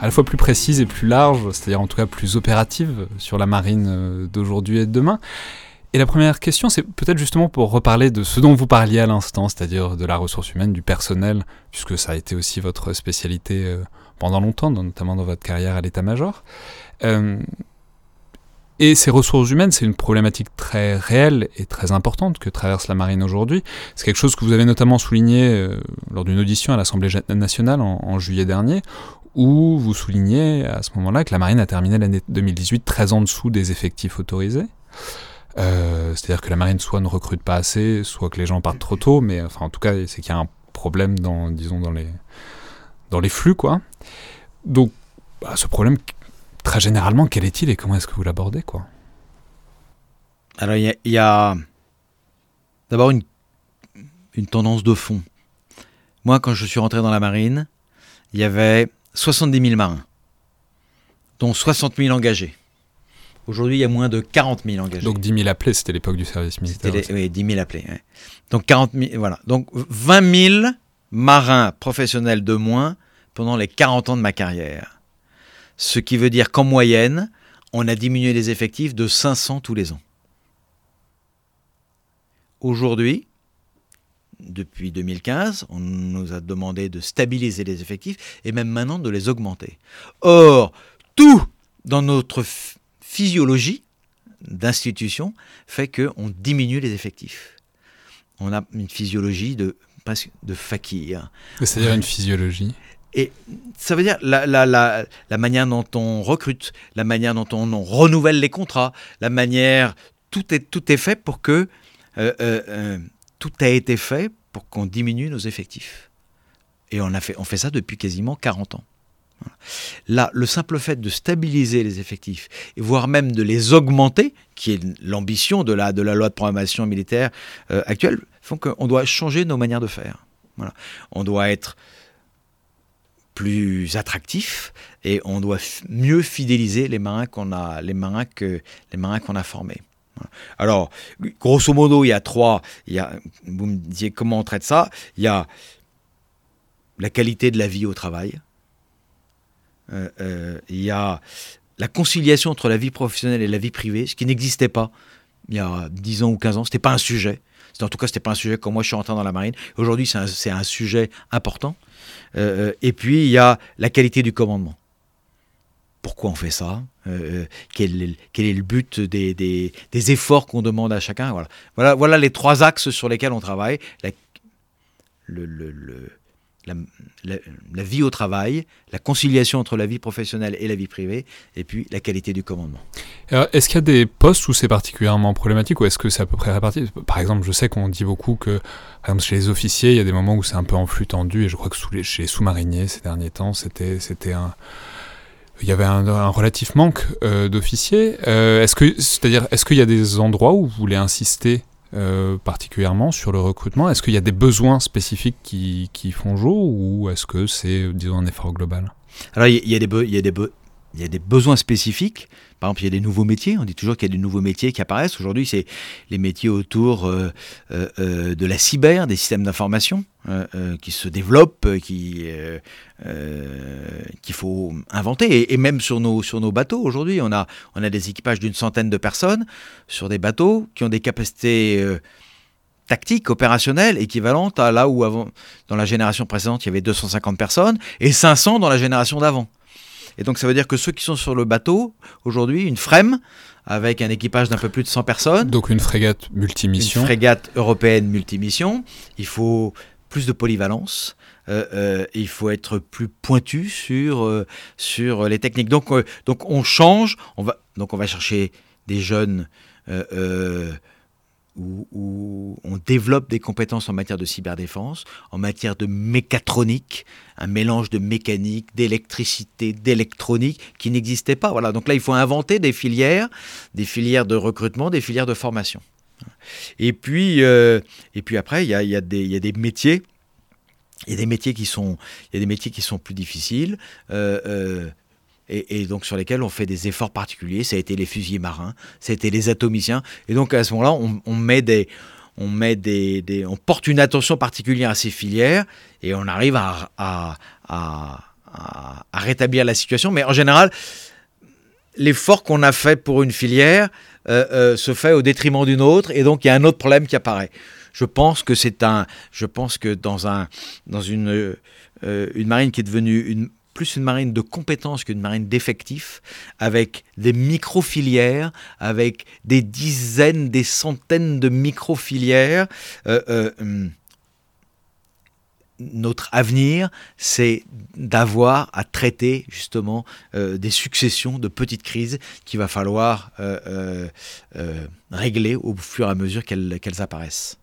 à la fois plus précises et plus larges, c'est-à-dire en tout cas plus opératives sur la marine euh, d'aujourd'hui et de demain. Et la première question, c'est peut-être justement pour reparler de ce dont vous parliez à l'instant, c'est-à-dire de la ressource humaine, du personnel, puisque ça a été aussi votre spécialité euh, pendant longtemps, notamment dans votre carrière à l'état-major. Et ces ressources humaines, c'est une problématique très réelle et très importante que traverse la marine aujourd'hui. C'est quelque chose que vous avez notamment souligné euh, lors d'une audition à l'Assemblée nationale en, juillet dernier, où vous soulignez à ce moment-là que la marine a terminé l'année 2018 très en dessous des effectifs autorisés. Euh, C'est-à-dire que la marine soit ne recrute pas assez, soit que les gens partent trop tôt, mais enfin en tout cas c'est qu'il y a un problème dans, disons, dans les, dans les flux, quoi. Donc bah, ce problème très généralement, quel est-il et comment est-ce que vous l'abordez quoi? Alors, il y a, a d'abord une, une tendance de fond. Moi, quand je suis rentré dans la marine, il y avait 70 000 marins, dont 60 000 engagés. Aujourd'hui, il y a moins de 40 000 engagés. Donc 10 000 appelés, c'était l'époque du service militaire. Les- oui, 10 000 appelés. ouais. Donc 40 000, voilà. Donc 20 000 marins professionnels de moins pendant les 40 ans de ma carrière. Ce qui veut dire qu'en moyenne, on a diminué les effectifs de 500 tous les ans. Aujourd'hui, depuis 2015, on nous a demandé de stabiliser les effectifs et même maintenant de les augmenter. Or, tout dans notre ph- physiologie d'institution fait qu'on diminue les effectifs. On a une physiologie de, de fakir. C'est-à-dire une physiologie. Ça veut dire la, manière dont on recrute, la manière dont on, renouvelle les contrats, la manière... Tout est, tout est fait pour que... euh, euh, euh, tout a été fait pour qu'on diminue nos effectifs. Et on, a fait, on fait ça depuis quasiment 40 ans. Là, le simple fait de stabiliser les effectifs, et voire même de les augmenter, qui est l'ambition de la, de la loi de programmation militaire actuelle, font qu'on doit changer nos manières de faire. Voilà. On doit être plus attractif et on doit mieux fidéliser les marins qu'on a, les marins que les marins qu'on a formés. Alors, grosso modo, il y a trois. Il y a, vous me disiez comment on traite ça. Il y a la qualité de la vie au travail. Euh, euh, il y a la conciliation entre la vie professionnelle et la vie privée, ce qui n'existait pas il y a 10 ans ou 15 ans. C'était pas un sujet. En tout cas, c'était pas un sujet quand moi je suis rentré dans la marine. Aujourd'hui, c'est un, c'est un sujet important. Euh, euh, et puis, il y a la qualité du commandement. Pourquoi on fait ça? Euh, quel, est, le- but des, efforts qu'on demande à chacun? Voilà. Voilà, voilà les trois axes sur lesquels on travaille. Le- la- vie au travail, la conciliation entre la vie professionnelle et la vie privée, et puis la qualité du commandement. Alors, Est-ce qu'il y a des postes où c'est particulièrement problématique ou est-ce que c'est à peu près réparti? Par exemple, je sais qu'on dit beaucoup que, par exemple, chez les officiers, il y a des moments où c'est un peu en flux tendu et je crois que chez les sous-mariniers ces derniers temps, c'était, c'était un, il y avait un, un relatif manque euh, d'officiers. Euh, est-ce que, c'est-à-dire, est-ce qu'il y a des endroits où vous voulez insister? Euh, particulièrement sur le recrutement Est-ce qu'il y a des besoins spécifiques qui, font jour ou est-ce que c'est, disons, un effort global? Alors, il y, a des y a des y a des besoins spécifiques. Par exemple, il y a des nouveaux métiers. On dit toujours qu'il y a des nouveaux métiers qui apparaissent. Aujourd'hui, c'est les métiers autour euh, euh, de la cyber, des systèmes d'information euh, euh, qui se développent, euh, qui euh, qu'il faut inventer. Et, et même sur nos sur nos bateaux aujourd'hui, on a on a des équipages d'une centaine de personnes sur des bateaux qui ont des capacités tactiques, opérationnelles, équivalentes à là où avant, dans la génération précédente, il y avait 250 personnes et 500 dans la génération d'avant. Et donc ça veut dire que ceux qui sont sur le bateau, aujourd'hui, une frème avec un équipage d'un peu plus de 100 personnes, Donc une frégate multimission. une frégate européenne multimission, il faut plus de polyvalence, euh, euh, il faut être plus pointu sur, euh, sur les techniques. Donc, donc on change, on va, donc on va chercher des jeunes où, où on développe des compétences en matière de cyberdéfense, en matière de mécatronique, un mélange de mécanique, d'électricité, d'électronique qui n'existait pas. Voilà. Donc là, il faut inventer des filières, des filières de recrutement, des filières de formation. Et puis, euh, et puis après, il y a, des- métiers. Il y a des métiers qui sont, il y a des métiers qui sont plus difficiles. euh, euh, et, donc sur lesquels on fait des efforts particuliers. Ça a été les fusiliers marins, ça a été les atomiciens. Et donc à ce moment-là, on, met des, on met des, on porte une attention particulière à ces filières et on arrive à rétablir la situation. Mais en général, l'effort qu'on a fait pour une filière euh, euh, se fait au détriment d'une autre, et donc il y a un autre problème qui apparaît. Je pense que c'est un, je pense que dans un, dans une, euh, une marine qui est devenue une plus une marine de compétences qu'une marine d'effectifs, avec des micro-filières, avec des dizaines, des centaines de micro-filières. euh, euh, hum, notre avenir, c'est d'avoir à traiter justement euh, des successions de petites crises qu'il va falloir euh, euh, régler au fur et à mesure qu'elles qu'elles apparaissent.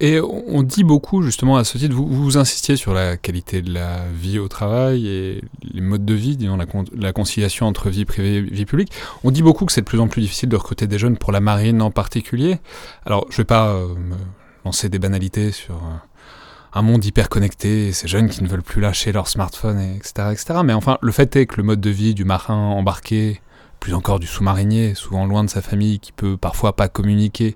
Et on dit beaucoup justement à ce titre, vous, vous insistiez sur la qualité de la vie au travail et les modes de vie, disons la, la conciliation entre vie privée et vie publique. On dit beaucoup que c'est de plus en plus difficile de recruter des jeunes pour la marine en particulier. Alors je vais pas me lancer des banalités sur un monde hyper connecté, ces jeunes qui ne veulent plus lâcher leur smartphone, etc., etc. Mais enfin, le fait est que le mode de vie du marin embarqué plus encore du sous-marinier, souvent loin de sa famille, qui peut parfois pas communiquer.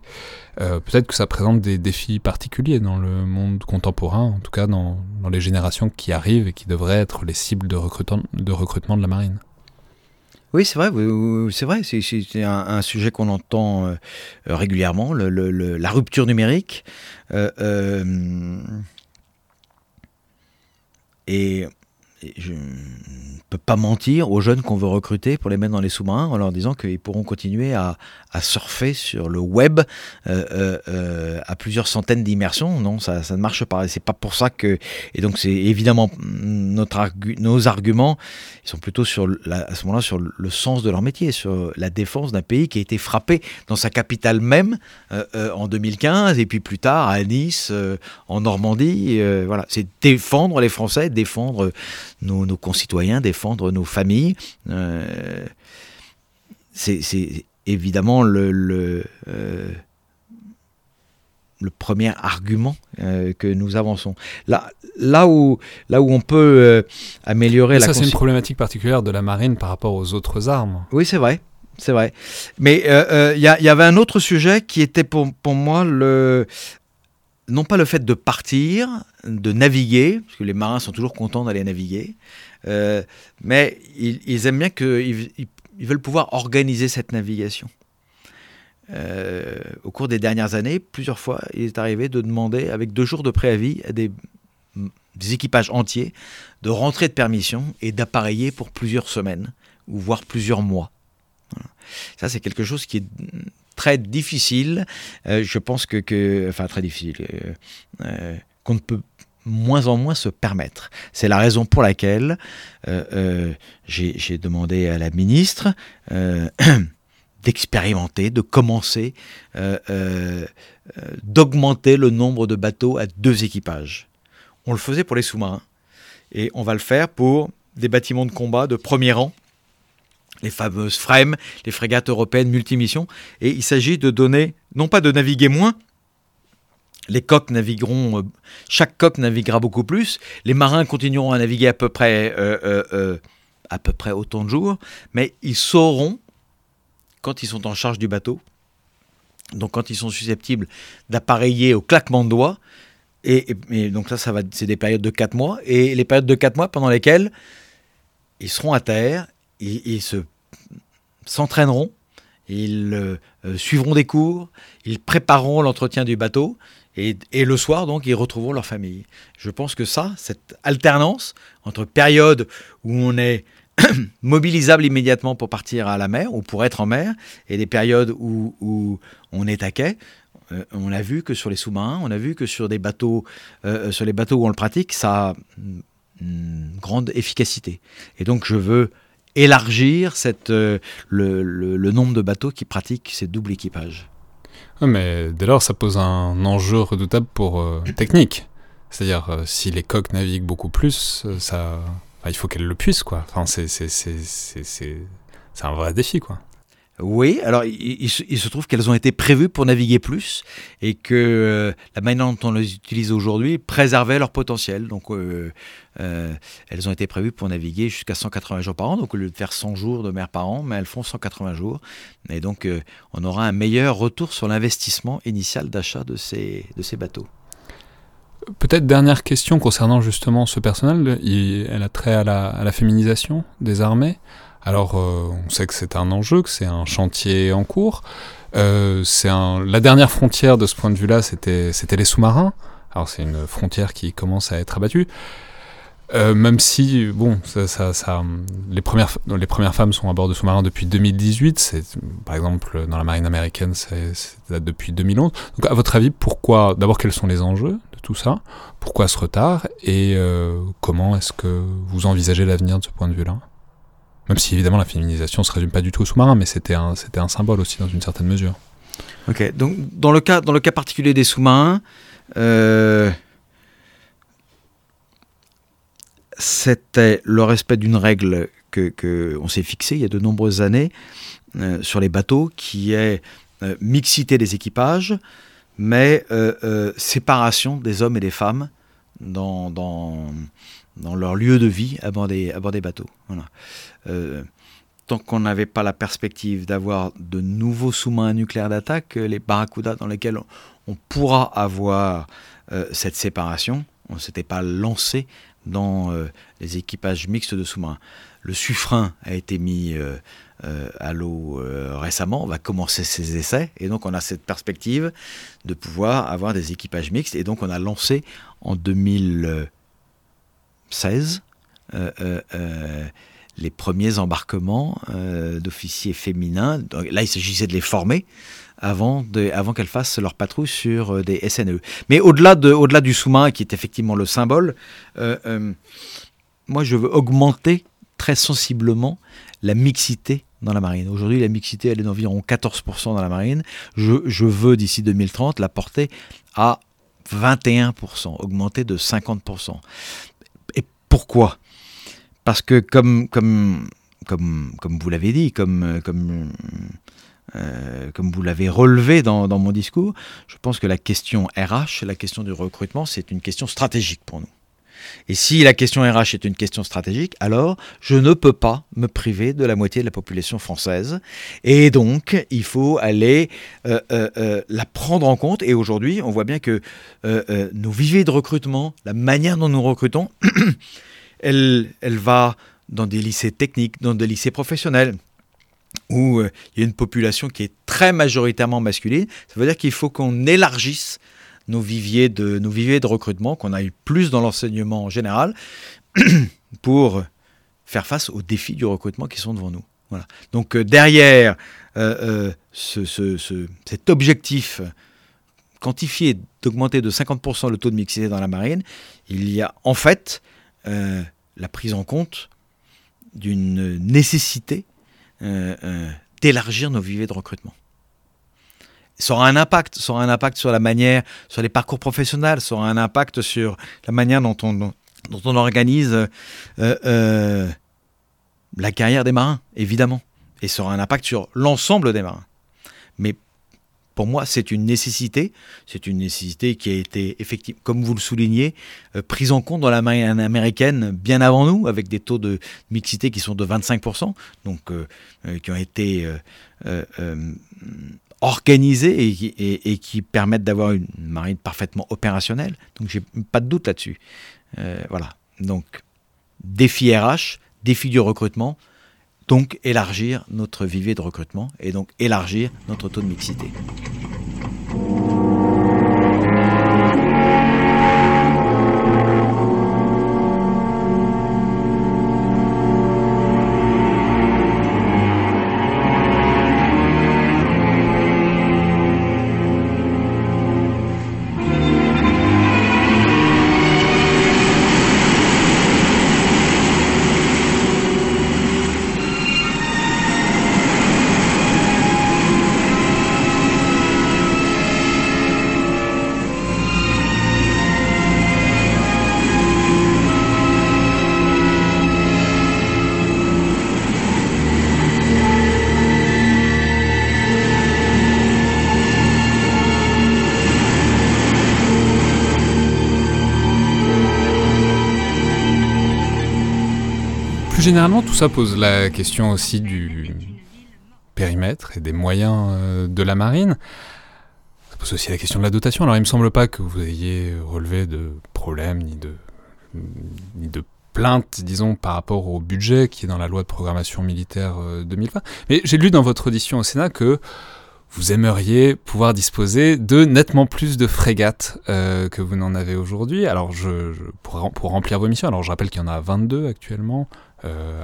Euh, peut-être que ça présente des défis particuliers dans le monde contemporain, en tout cas dans, les générations qui arrivent et qui devraient être les cibles de recrutement de, recrutement de la marine. Oui, c'est vrai, c'est vrai, c'est un, sujet qu'on entend euh, régulièrement, la rupture numérique. Euh, et je ne peux pas mentir aux jeunes qu'on veut recruter pour les mettre dans les sous-marins en leur disant qu'ils pourront continuer à, surfer sur le web euh, euh, euh, à plusieurs centaines d'immersions. Non, ça, ça, ne marche pas. C'est pas pour ça que. Et donc, c'est évidemment notre nos arguments, ils sont plutôt sur à ce moment-là sur le sens de leur métier, sur la défense d'un pays qui a été frappé dans sa capitale même en 2015 et puis plus tard à Nice, en Normandie. voilà, c'est défendre les Français, défendre nos, concitoyens, défendre nos familles. Euh, c'est évidemment le, le, euh, le premier argument euh, que nous avançons. Là, là, où, là où on peut améliorer la... Ça, c'est une problématique particulière de la marine par rapport aux autres armes. Oui, c'est vrai. C'est vrai. Mais il y, y, avait un autre sujet qui était pour, pour moi le, non pas le fait de partir, de naviguer, parce que les marins sont toujours contents d'aller naviguer, euh, mais ils, aiment bien qu'ils ils, veulent pouvoir organiser cette navigation. Euh, au cours des dernières années, plusieurs fois, il est arrivé de demander, avec deux jours de préavis, à des, équipages entiers de rentrer de permission et d'appareiller pour plusieurs semaines, ou voire plusieurs mois. Ça, c'est quelque chose qui est très difficile. Euh, je pense que, enfin très difficile, euh, euh, qu'on ne peut moins en moins se permettre. C'est la raison pour laquelle j'ai demandé à la ministre [CLEARS THROAT] d'expérimenter, de commencer, d'augmenter le nombre de bateaux à deux équipages. On le faisait pour les sous-marins et on va le faire pour des bâtiments de combat de premier rang les fameuses FREM, les frégates européennes multimissions. Et il s'agit de donner, non pas de naviguer moins, les coques navigueront, euh, chaque coque naviguera beaucoup plus, les marins continueront à naviguer à peu près, euh, euh, à peu près autant de jours, mais ils sauront, quand ils sont en charge du bateau, donc quand ils sont susceptibles d'appareiller au claquement de doigts, et, donc ça, ça va, c'est des périodes de 4 mois, et les périodes de 4 mois pendant lesquelles ils seront à terre ils, se s'entraîneront, ils euh, suivront des cours, ils prépareront l'entretien du bateau et, le soir donc ils retrouveront leur famille. Je pense que ça, cette alternance entre période où on est [CLEARS THROAT] mobilisable immédiatement pour partir à la mer ou pour être en mer et des périodes où, on est à quai, euh, on a vu que sur les sous-marins, on a vu que sur des bateaux, euh, sur les bateaux où on le pratique, ça a une grande efficacité. Et donc je veux élargir cette, euh, le, nombre de bateaux qui pratiquent ces doubles équipages. mais dès lors, ça pose un enjeu redoutable pour euh, [COUGHS] technique. C'est-à-dire, euh, si les coques naviguent beaucoup plus, ça, il faut qu'elles le puissent, quoi. Enfin, c'est un vrai défi, quoi. Oui, alors il, se trouve qu'elles ont été prévues pour naviguer plus et que euh, la manière dont on les utilise aujourd'hui préservait leur potentiel. Donc euh, euh, elles ont été prévues pour naviguer jusqu'à 180 jours par an, donc au lieu de faire 100 jours de mer par an, mais elles font 180 jours. Et donc on aura un meilleur retour sur l'investissement initial d'achat de ces, bateaux. Peut-être dernière question concernant justement ce personnel, elle a trait à la féminisation des armées. Alors, euh, on sait que c'est un enjeu, que c'est un chantier en cours. Euh, c'est la dernière frontière de ce point de vue-là, c'était, les sous-marins. Alors, c'est une frontière qui commence à être abattue. Euh, même si, bon, les, premières, femmes sont à bord de sous-marins depuis 2018, c'est, par exemple, dans la marine américaine, c'est, date depuis 2011. Donc, à votre avis, pourquoi, d'abord, quels sont les enjeux de tout ça? Pourquoi ce retard? Et comment est-ce que vous envisagez l'avenir de ce point de vue-là? Même si évidemment la féminisation ne se résume pas du tout au sous-marin, mais c'était un, c'était un symbole aussi dans une certaine mesure. Ok, donc dans le cas, dans le cas particulier des sous-marins, c'était le respect d'une règle que, que s'est fixée il y a de nombreuses années sur les bateaux, qui est mixité des équipages, mais séparation des hommes et des femmes dans, dans, dans leur lieu de vie à bord des, bateaux. Euh, tant qu'on n'avait pas la perspective d'avoir de nouveaux sous-marins nucléaires d'attaque, euh, les barracudas dans lesquels on, pourra avoir euh, cette séparation, on ne s'était pas lancé dans les équipages mixtes de sous-marins. Le suffrain a été mis à l'eau récemment, on va commencer ses essais, et donc on a cette perspective de pouvoir avoir des équipages mixtes, et donc on a lancé en 2000 16, euh, euh, euh, les premiers embarquements d'officiers féminins. Là, il s'agissait de les former avant, avant qu'elles fassent leur patrouille sur des SNE. Mais au-delà de, au du sous-marin, qui est effectivement le symbole, moi, je veux augmenter très sensiblement la mixité dans la marine. Aujourd'hui, la mixité, elle est d'environ 14% dans la marine. Je, je veux, d'ici 2030, la porter à 21%, augmenter de 50%. Pourquoi? Parce que comme, vous l'avez dit, comme, euh, vous l'avez relevé dans mon discours, je pense que la question RH, la question du recrutement, c'est une question stratégique pour nous. Et si la question RH est une question stratégique, alors je ne peux pas me priver de la moitié de la population française. Et donc, il faut aller euh, euh, euh, la prendre en compte. Et aujourd'hui, on voit bien que nos viviers de recrutement, la manière dont nous recrutons, [CLEARS THROAT] elle, elle va dans des lycées techniques, dans des lycées professionnels où il y a une population qui est très majoritairement masculine. Ça veut dire qu'il faut qu'on élargisse nos viviers de, recrutement, qu'on aille plus dans l'enseignement en général, [CLEARS THROAT] pour faire face aux défis du recrutement qui sont devant nous. Voilà. Donc euh, derrière euh, euh, cet objectif quantifié d'augmenter de 50% le taux de mixité dans la marine, il y a en fait la prise en compte d'une nécessité d'élargir nos viviers de recrutement ça aura un impact, ça aura un impact sur la manière, sur les parcours professionnels, ça aura un impact sur la manière dont on, organise euh, euh, la carrière des marins, évidemment. Et ça aura un impact sur l'ensemble des marins. Mais pour moi, c'est une nécessité. C'est une nécessité qui a été, effectivement, comme vous le soulignez, euh, prise en compte dans la marine américaine bien avant nous, avec des taux de mixité qui sont de 25%, donc qui ont été organisés et, qui permettent d'avoir une marine parfaitement opérationnelle. Donc j'ai pas de doute là-dessus. Euh, voilà. Donc défi RH, défi du recrutement, donc élargir notre vivier de recrutement et donc élargir notre taux de mixité. Ça pose la question aussi du périmètre et des moyens euh, de la marine. Ça pose aussi la question de la dotation. Alors, il me semble pas que vous ayez relevé de problèmes ni de, ni de plaintes, disons, par rapport au budget qui est dans la loi de programmation militaire 2020. Euh, Mais j'ai lu dans votre audition au Sénat que vous aimeriez pouvoir disposer de nettement plus de frégates euh, que vous n'en avez aujourd'hui. Alors, je, pour, pour, remplir vos missions, alors je rappelle qu'il y en a 22 actuellement, euh,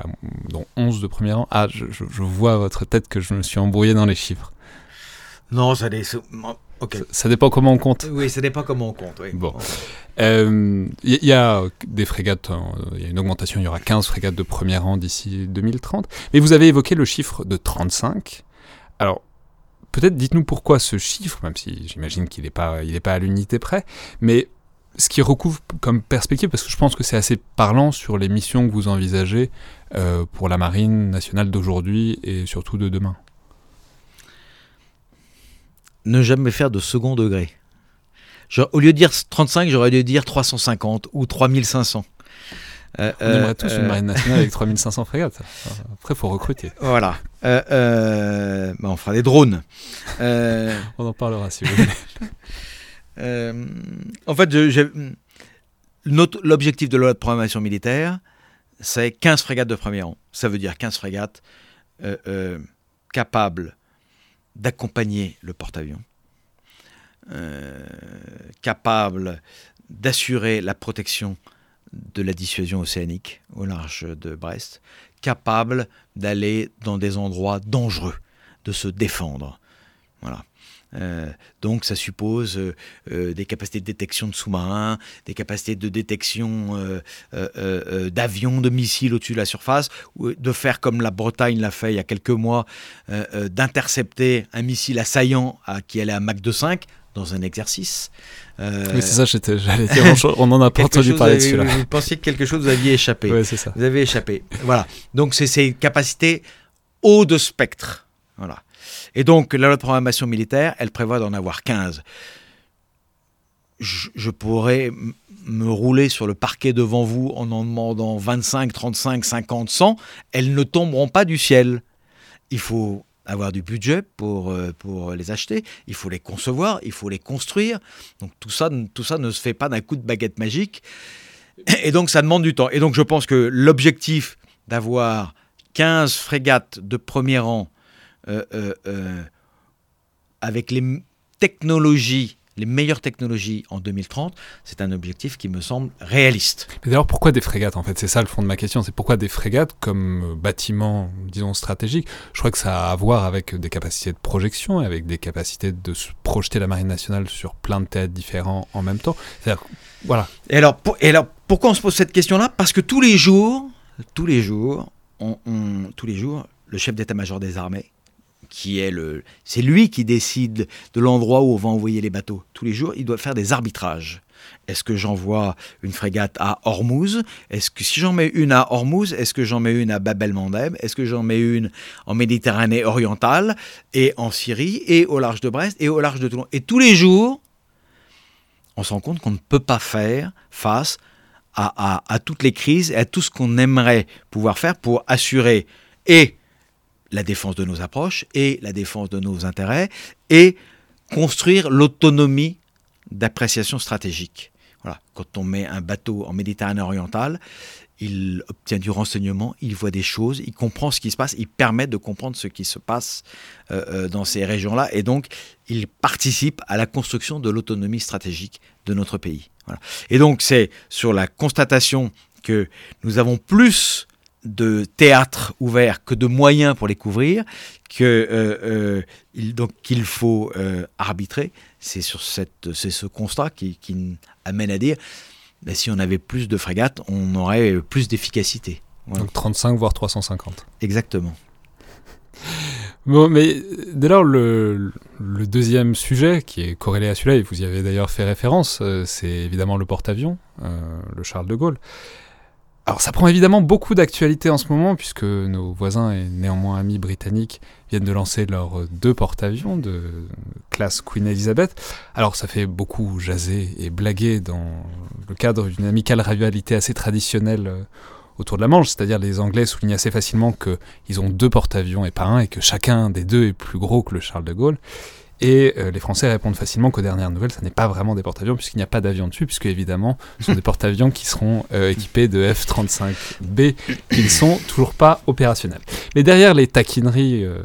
dont 11 de premier rang. Ah, je, vois à votre tête que je me suis embrouillé dans les chiffres. Non, ça, dépend. Ça, dépend comment on compte. Oui, ça dépend comment on compte. Oui. Bon. Il euh, y, a des frégates, il y a une augmentation, il y aura 15 frégates de premier rang d'ici 2030. Mais vous avez évoqué le chiffre de 35. Alors, peut-être dites-nous pourquoi ce chiffre, même si j'imagine qu'il n'est pas, il pas à l'unité près, mais ce qui recouvre comme perspective, parce que je pense que c'est assez parlant sur les missions que vous envisagez euh, pour la marine nationale d'aujourd'hui et surtout de demain. Ne jamais faire de second degré. au lieu de dire 35, j'aurais dû dire 350 ou 3500. Euh, on aimerait euh, tous une marine nationale avec 3500 frégates. Après, il faut recruter. Voilà. Bah, on fera des drones. [LAUGHS] on en parlera si vous voulez. [LAUGHS] Euh, en fait, l'objectif de la loi de programmation militaire, c'est 15 frégates de premier rang. Ça veut dire 15 frégates euh, euh, capables d'accompagner le porte-avions, capables d'assurer la protection de la dissuasion océanique au large de Brest, capables d'aller dans des endroits dangereux, de se défendre. Voilà. Euh, donc ça suppose euh, euh, des capacités de détection de sous-marins, des capacités de détection d'avions, de missiles au-dessus de la surface, ou de faire comme la Bretagne l'a fait il y a quelques mois, d'intercepter un missile assaillant à, qui allait à Mach 2.5 dans un exercice. Oui, c'est ça, j'allais dire, on n'en a pas entendu parler de celui-là. Vous pensiez que quelque chose vous aviez échappé. Oui, c'est ça. Vous avez échappé. Voilà. Donc c'est ces capacités haut de spectre. Voilà. Et donc, la loi de programmation militaire, elle prévoit d'en avoir 15. Je, pourrais me rouler sur le parquet devant vous en en demandant 25, 35, 50, 100. Elles ne tomberont pas du ciel. Il faut avoir du budget pour, euh, pour les acheter, il faut les concevoir, il faut les construire. Donc tout ça, ne se fait pas d'un coup de baguette magique. Et donc ça demande du temps. Et donc je pense que l'objectif d'avoir 15 frégates de premier rang euh, euh, avec les technologies les meilleures technologies en 2030, c'est un objectif qui me semble réaliste. Mais d'ailleurs, pourquoi des frégates En fait, c'est ça le fond de ma question. C'est pourquoi des frégates comme bâtiment, disons, stratégique Je crois que ça a à voir avec des capacités de projection, avec des capacités de se projeter la marine nationale sur plein de têtes différents en même temps. Voilà. Et alors, et alors, pourquoi on se pose cette question-là? Parce que tous les jours, tous les jours, on, tous les jours, le chef d'état-major des armées qui est le, c'est lui qui décide de l'endroit où on va envoyer les bateaux. Tous les jours, il doit faire des arbitrages. Est-ce que j'envoie une frégate à Hormuz? Est-ce que si j'en mets une à Hormuz, est-ce que j'en mets une à Bab el-Mandeb Est-ce que j'en mets une en Méditerranée orientale et en Syrie et au large de Brest et au large de Toulon? Et tous les jours, on se rend compte qu'on ne peut pas faire face à, à, à toutes les crises et à tout ce qu'on aimerait pouvoir faire pour assurer et la défense de nos approches et la défense de nos intérêts et construire l'autonomie d'appréciation stratégique. Voilà. Quand on met un bateau en Méditerranée orientale, il obtient du renseignement, il voit des choses, il comprend ce qui se passe, il permet de comprendre ce qui se passe euh, euh, dans ces régions-là, et donc il participe à la construction de l'autonomie stratégique de notre pays. Et donc c'est sur la constatation que nous avons plus de théâtre ouvert que de moyens pour les couvrir, que euh, euh, donc qu'il faut euh, arbitrer. C'est sur cette, c'est ce constat qui, amène à dire, ben, si on avait plus de frégates, on aurait plus d'efficacité. Donc 35 voire 350. Exactement. Bon, mais dès lors, le, le, deuxième sujet qui est corrélé à celui-là, et vous y avez d'ailleurs fait référence, c'est évidemment le porte-avions, le Charles de Gaulle. Alors ça prend évidemment beaucoup d'actualité en ce moment puisque nos voisins et néanmoins amis britanniques viennent de lancer leurs deux porte-avions de classe Queen Elizabeth. Alors ça fait beaucoup jaser et blaguer dans le cadre d'une amicale rivalité assez traditionnelle euh, autour de la Manche, c'est-à-dire les Anglais soulignent assez facilement qu'ils ont deux porte-avions et pas un et que chacun des deux est plus gros que le Charles de Gaulle. Et euh, les Français répondent facilement qu'aux dernières nouvelles, ça n'est pas vraiment des porte-avions, puisqu'il n'y a pas d'avion dessus, puisque évidemment, ce sont des porte-avions qui seront euh, équipés de F-35B, qui ne sont toujours pas opérationnels. Mais derrière les taquineries, euh,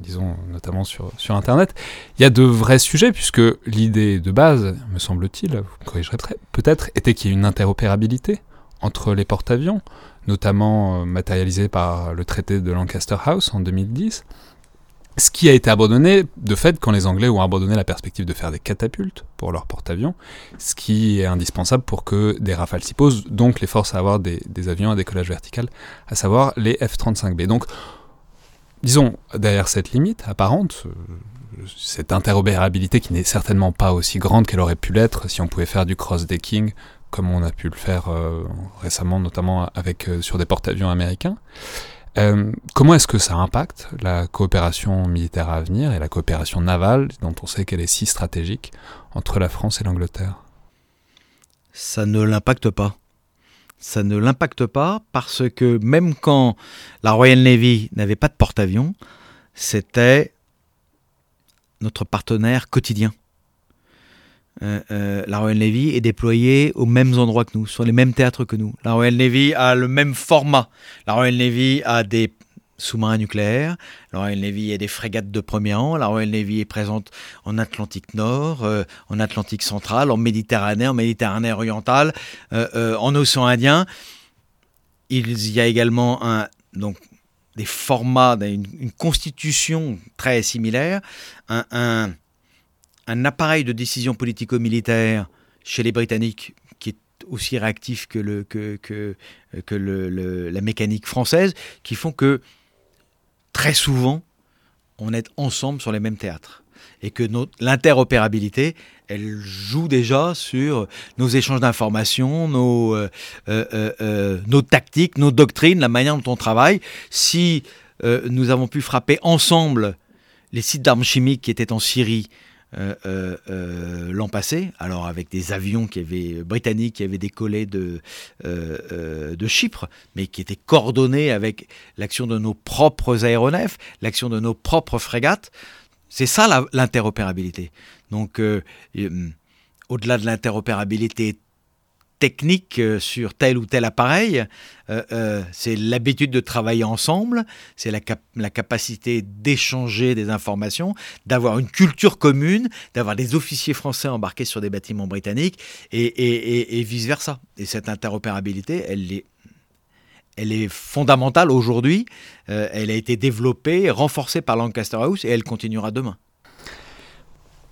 disons notamment sur, sur Internet, il y a de vrais sujets, puisque l'idée de base, me semble-t-il, vous me corrigerez peut-être, était qu'il y ait une interopérabilité entre les porte-avions, notamment matérialisée par le traité de Lancaster House en 2010 ce qui a été abandonné, de fait, quand les Anglais ont abandonné la perspective de faire des catapultes pour leur porte-avions, ce qui est indispensable pour que des rafales s'y posent, donc les forces à avoir des, avions à décollage vertical, à savoir les F-35B. Donc, disons, derrière cette limite apparente, euh, cette interopérabilité qui n'est certainement pas aussi grande qu'elle aurait pu l'être si on pouvait faire du cross-decking comme on a pu le faire récemment, notamment avec, sur des porte-avions américains. Comment est-ce que ça impacte la coopération militaire à venir et la coopération navale, dont on sait qu'elle est si stratégique, entre la France et l'Angleterre? Ça ne l'impacte pas ça ne l'impacte pas parce que même quand la Royal Navy n'avait pas de porte-avions, c'était notre partenaire quotidien. Euh, euh, la Royal Navy est déployée aux mêmes endroits que nous, sur les mêmes théâtres que nous. La Royal Navy a le même format. La Royal Navy a des sous-marins nucléaires. La Royal Navy a des frégates de premier rang. La Royal Navy est présente en Atlantique Nord, euh, en Atlantique central, en Méditerranée, en Méditerranée orientale, en océan Indien. Il y a également donc, des formats, une, constitution très similaire, un, appareil de décision politico-militaire chez les Britanniques qui est aussi réactif que, le, la mécanique française, qui font que très souvent, on est ensemble sur les mêmes théâtres. Et que l'interopérabilité, elle joue déjà sur nos échanges d'informations, euh, euh, euh, nos tactiques, nos doctrines, la manière dont on travaille. Si nous avons pu frapper ensemble les sites d'armes chimiques qui étaient en Syrie euh, euh, euh, l'an passé, alors avec des avions qui avaient, britanniques qui avaient décollé de, de Chypre, mais qui étaient coordonnés avec l'action de nos propres aéronefs, l'action de nos propres frégates. C'est ça l'interopérabilité. Donc, au-delà de l'interopérabilité technique euh, sur tel ou tel appareil, euh, euh, c'est l'habitude de travailler ensemble, c'est la, capacité d'échanger des informations, d'avoir une culture commune, d'avoir des officiers français embarqués sur des bâtiments britanniques et, vice-versa. Et cette interopérabilité, elle est fondamentale aujourd'hui, elle a été développée, renforcée par Lancaster House et elle continuera demain.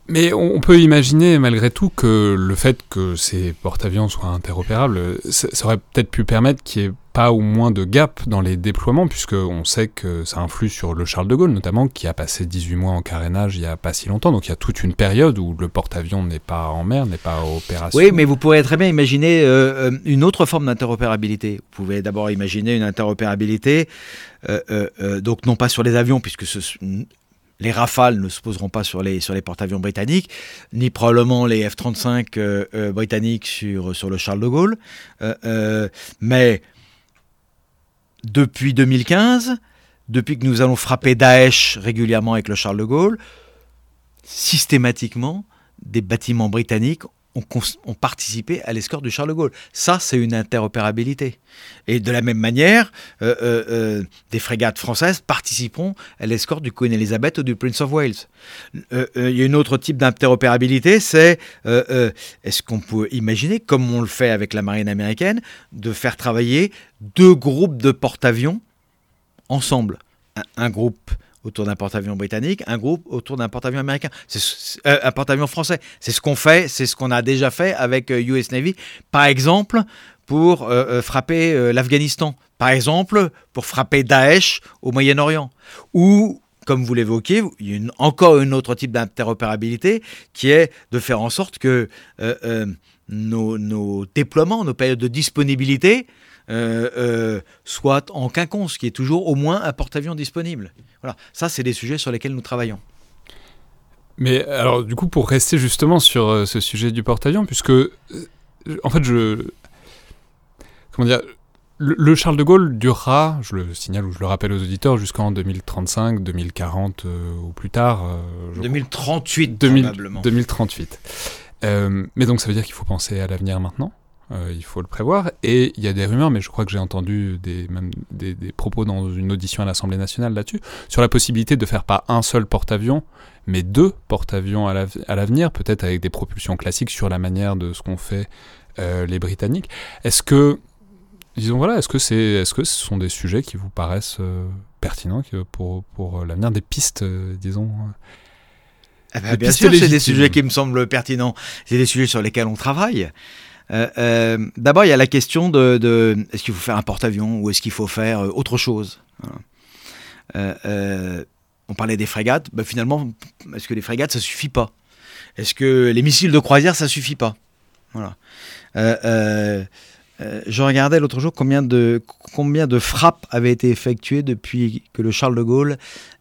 Mais on peut imaginer malgré tout que le fait que ces porte-avions soient interopérables, ça, aurait peut-être pu permettre qu'il n'y ait pas ou moins de gap dans les déploiements, puisqu'on sait que ça influe sur le Charles de Gaulle, notamment, qui a passé 18 mois en carénage il n'y a pas si longtemps. Donc il y a toute une période où le porte-avions n'est pas en mer, n'est pas opération. Oui, mais vous pourrez très bien imaginer euh, euh, une autre forme d'interopérabilité. Vous pouvez d'abord imaginer une interopérabilité, euh, donc non pas sur les avions, puisque ce, les Rafales ne se poseront pas sur les, porte-avions britanniques, ni probablement les F-35 euh, euh, britanniques sur, sur le Charles de Gaulle. Euh, mais depuis 2015, depuis que nous allons frapper Daesh régulièrement avec le Charles de Gaulle, systématiquement, des bâtiments britanniques ont, participé à l'escorte du Charles de Gaulle. Ça, c'est une interopérabilité. Et de la même manière, euh, euh, euh, des frégates françaises participeront à l'escorte du Queen Elizabeth ou du Prince of Wales. Il y a un autre type d'interopérabilité, c'est est-ce qu'on peut imaginer, comme on le fait avec la marine américaine, de faire travailler deux groupes de porte-avions ensemble? Un groupe autour d'un porte-avions britannique, un groupe autour d'un porte-avions américain. Euh, un porte-avions français. C'est ce qu'on fait, c'est ce qu'on a déjà fait avec US euh, Navy, par exemple pour euh, frapper l'Afghanistan, par exemple pour frapper Daesh au Moyen-Orient, ou comme vous l'évoquez, il y a encore un autre type d'interopérabilité qui est de faire en sorte que nos, déploiements, nos périodes de disponibilité soit en quinconce, qui est toujours au moins un porte-avions disponible. Voilà, ça c'est des sujets sur lesquels nous travaillons. Mais alors du coup, pour rester justement sur euh, ce sujet du porte-avions, puisque en fait je... Comment dire le, Charles de Gaulle durera, je le signale ou je le rappelle aux auditeurs, jusqu'en 2035, 2040 ou plus tard. 2038 probablement. 2038. mais donc ça veut dire qu'il faut penser à l'avenir maintenant? Euh, il faut le prévoir. Et il y a des rumeurs, mais je crois que j'ai entendu des, même des, propos dans une audition à l'Assemblée nationale là-dessus, sur la possibilité de faire pas un seul porte-avions, mais deux porte-avions à l'avenir, peut-être avec des propulsions classiques sur la manière de ce qu'ont fait euh, les Britanniques. Est-ce que, disons voilà, est-ce que, c'est, est-ce que ce sont des sujets qui vous paraissent euh, pertinents pour, pour l'avenir, des pistes, disons ah bah, bien sûr, c'est des sujets qui me semblent pertinents. C'est des sujets sur lesquels on travaille. Euh, euh, d'abord, il y a la question de, est-ce qu'il faut faire un porte-avions ou est-ce qu'il faut faire euh, autre chose on parlait des frégates. Ben, finalement, est-ce que les frégates, ça suffit pas? Est-ce que les missiles de croisière, ça suffit pas? Voilà. Je regardais l'autre jour combien de, combien de frappes avaient été effectuées depuis que le Charles de Gaulle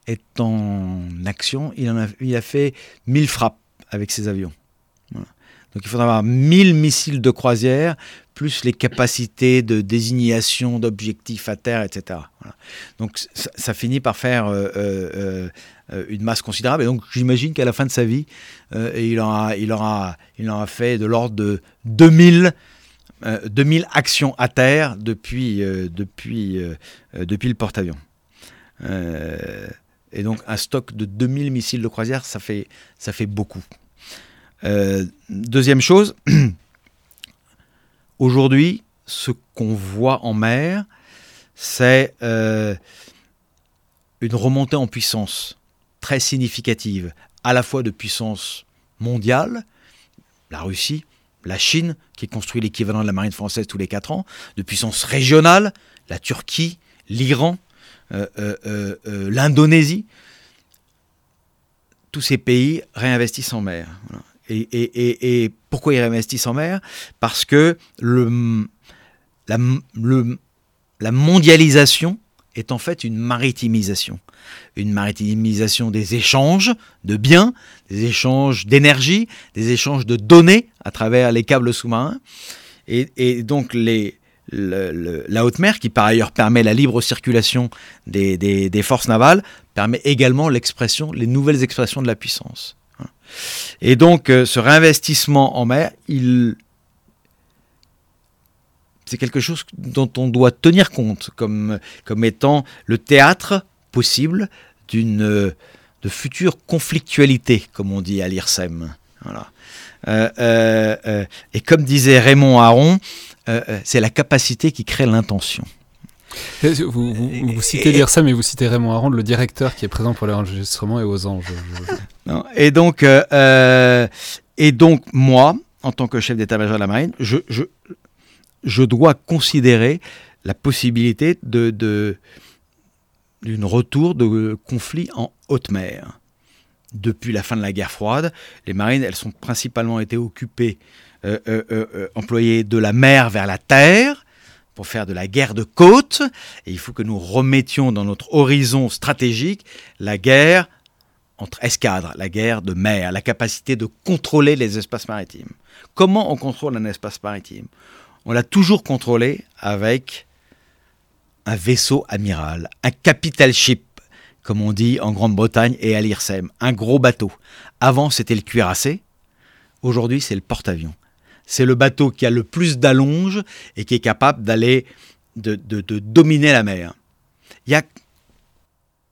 est en action. Il, en a, il a fait 1000 frappes avec ses avions. Donc il faudra avoir 1000 missiles de croisière, plus les capacités de désignation d'objectifs à terre, etc. Donc ça, finit par faire euh, euh, une masse considérable. Et donc j'imagine qu'à la fin de sa vie, il, aura, il, aura, fait de l'ordre de 2000 2000 euh, actions à terre depuis, euh, euh, le porte-avions. et donc un stock de 2000 missiles de croisière, ça fait beaucoup. Deuxième chose, [CLEARS THROAT] aujourd'hui, ce qu'on voit en mer, c'est une remontée en puissance très significative, à la fois de puissance mondiale, la Russie, la Chine, qui construit l'équivalent de la marine française tous les 4 ans, de puissance régionale, la Turquie, l'Iran, euh, euh, euh, l'Indonésie, tous ces pays réinvestissent en mer. Et, pourquoi ils réinvestissent en mer? Parce que la mondialisation est en fait une maritimisation. Une maritimisation des échanges de biens, des échanges d'énergie, des échanges de données à travers les câbles sous-marins. Et, donc la haute mer, qui par ailleurs permet la libre circulation des, des forces navales, permet également l'expression, les nouvelles expressions de la puissance. Et donc euh, ce réinvestissement en mer, c'est quelque chose dont on doit tenir compte comme, comme étant le théâtre possible d'une de future conflictualité, comme on dit à l'IRSEM. Euh, euh, et comme disait Raymond Aron, c'est la capacité qui crée l'intention. Vous, vous, citez l'IRSEM et vous citez Raymond Aron, le directeur qui est présent pour l'enregistrement et aux anges. [LAUGHS] et, donc, et donc, moi, en tant que chef d'état-major de la marine, je, je, je dois considérer la possibilité de, d'une retour de conflit en haute mer. Depuis la fin de la guerre froide, les marines, elles sont principalement été occupées, euh, euh, euh, employées de la mer vers la terre pour faire de la guerre de côte. Il faut que nous remettions dans notre horizon stratégique la guerre entre escadres, la guerre de mer, la capacité de contrôler les espaces maritimes. Comment on contrôle un espace maritime? On l'a toujours contrôlé avec un vaisseau amiral, un capital ship, comme on dit en Grande-Bretagne et à l'IRSEM, un gros bateau. Avant, c'était le cuirassé, aujourd'hui, c'est le porte-avions. C'est le bateau qui a le plus d'allonge et qui est capable d'aller, de, dominer la mer. Il y a,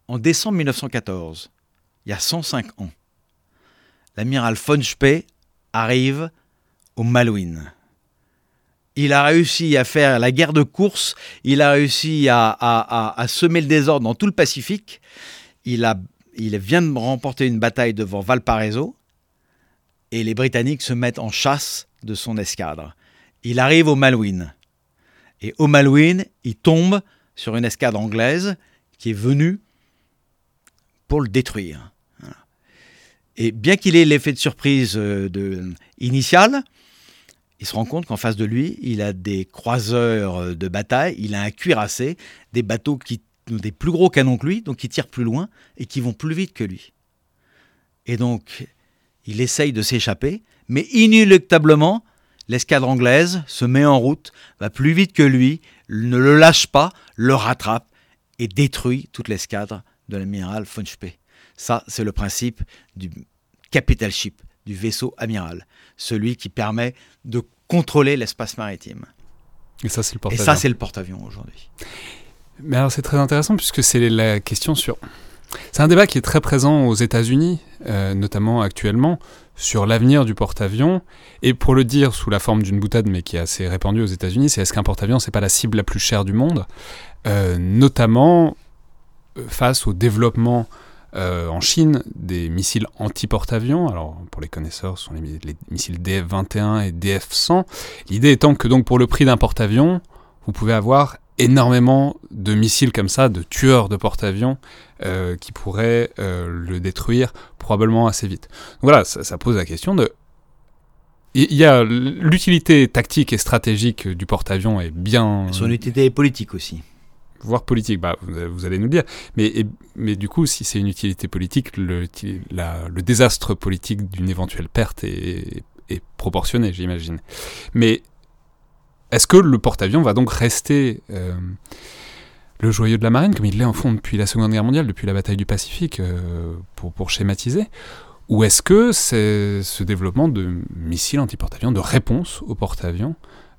en décembre 1914, il y a 105 ans, l'amiral von Spee arrive au Malouines il a réussi à faire la guerre de course, il a réussi à, semer le désordre dans tout le Pacifique. Il, il vient de remporter une bataille devant Valparaiso et les Britanniques se mettent en chasse de son escadre. Il arrive au Malouines. Et au Malouines, il tombe sur une escadre anglaise qui est venue pour le détruire. Et bien qu'il ait l'effet de surprise euh, de, initial, il se rend compte qu'en face de lui, il a des croiseurs euh, de bataille, il a un cuirassé, des bateaux qui ont des plus gros canons que lui, donc qui tirent plus loin et qui vont plus vite que lui. Et donc, il essaye de s'échapper, mais inéluctablement, l'escadre anglaise se met en route, va plus vite que lui, ne le lâche pas, le rattrape et détruit toute l'escadre de l'amiral von Spee. Ça, c'est le principe du capital ship, du vaisseau amiral, celui qui permet de contrôler l'espace maritime. Et ça, c'est le porte-avions. Et ça, c'est le porte-avions aujourd'hui. Mais alors, c'est très intéressant puisque c'est la question sur. C'est un débat qui est très présent aux États-Unis, euh, notamment actuellement, sur l'avenir du porte-avions. Et pour le dire sous la forme d'une boutade, mais qui est assez répandue aux États-Unis, c'est est-ce qu'un porte-avions, c'est pas la cible la plus chère du monde, euh, notamment euh, face au développement euh, en Chine, des missiles anti-porte-avions. Alors, pour les connaisseurs, ce sont les, missiles DF-21 et DF-100. L'idée étant que, donc, pour le prix d'un porte-avions, vous pouvez avoir énormément de missiles comme ça, de tueurs de porte-avions euh, qui pourraient euh, le détruire probablement assez vite. Donc voilà, ça, pose la question de... Il y a l'utilité tactique et stratégique du porte-avions est bien... Son utilité politique aussi. Voire politique, bah, vous, allez nous le dire. Mais, mais du coup, si c'est une utilité politique, le, le désastre politique d'une éventuelle perte est, est proportionné, j'imagine. Mais est-ce que le porte-avions va donc rester euh, le joyau de la marine, comme il l'est en fond depuis la Seconde Guerre mondiale, depuis la bataille du Pacifique, euh, pour, schématiser? Ou est-ce que ce développement de missiles anti-porte-avions, de réponse au porte-avions,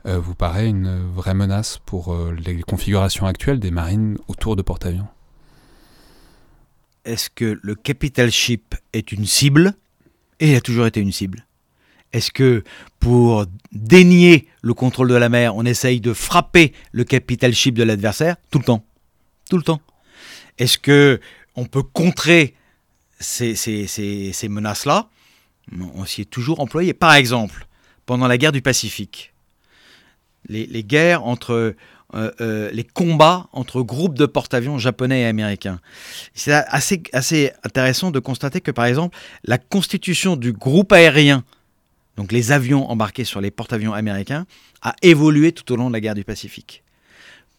euh, vous paraît une vraie menace pour les configurations actuelles des marines autour de porte-avions? Est-ce que le capital ship est une cible? Et il a toujours été une cible? Est-ce que pour dénier le contrôle de la mer, on essaye de frapper le capital ship de l'adversaire Tout le temps? Tout le temps. Est-ce que on peut contrer ces, menaces-là? On s'y est toujours employé. Par exemple, pendant la guerre du Pacifique, les, guerres entre euh, euh, les combats entre groupes de porte-avions japonais et américains. C'est assez, assez intéressant de constater que, par exemple, la constitution du groupe aérien donc les avions embarqués sur les porte-avions américains, a évolué tout au long de la guerre du Pacifique.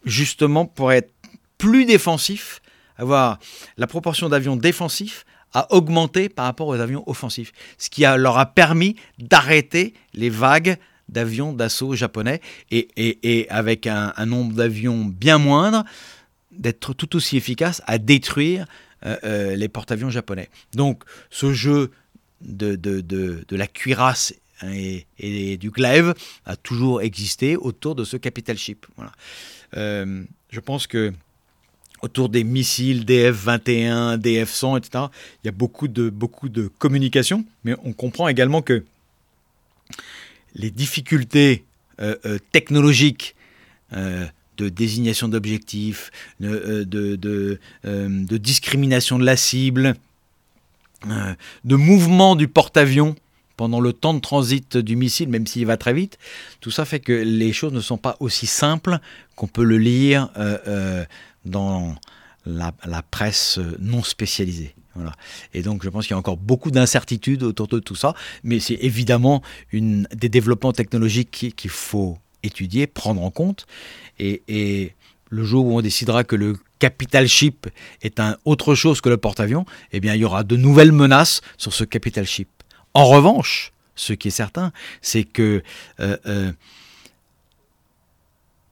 Justement pour être plus défensif, avoir la proportion d'avions défensifs a augmenté par rapport aux avions offensifs, ce qui leur a permis d'arrêter les vagues d'avions d'assaut japonais et, avec un, nombre d'avions bien moindre, d'être tout aussi efficace à détruire euh, euh, les porte-avions japonais. Donc ce jeu de, de la cuirasse et, du glaive a toujours existé autour de ce capital ship. Voilà. Euh, je pense que autour des missiles DF-21, DF-100, etc., il y a beaucoup de, communication, mais on comprend également que les difficultés euh, euh, technologiques de désignation d'objectifs, de, discrimination de la cible, de mouvement du porte-avions, pendant le temps de transit du missile, même s'il va très vite, tout ça fait que les choses ne sont pas aussi simples qu'on peut le lire euh, euh, dans la, presse non spécialisée. Et donc je pense qu'il y a encore beaucoup d'incertitudes autour de tout ça, mais c'est évidemment des développements technologiques qu'il faut étudier, prendre en compte, et, le jour où on décidera que le capital ship est un autre chose que le porte-avions, eh bien il y aura de nouvelles menaces sur ce capital ship. En revanche, ce qui est certain, c'est que euh, euh,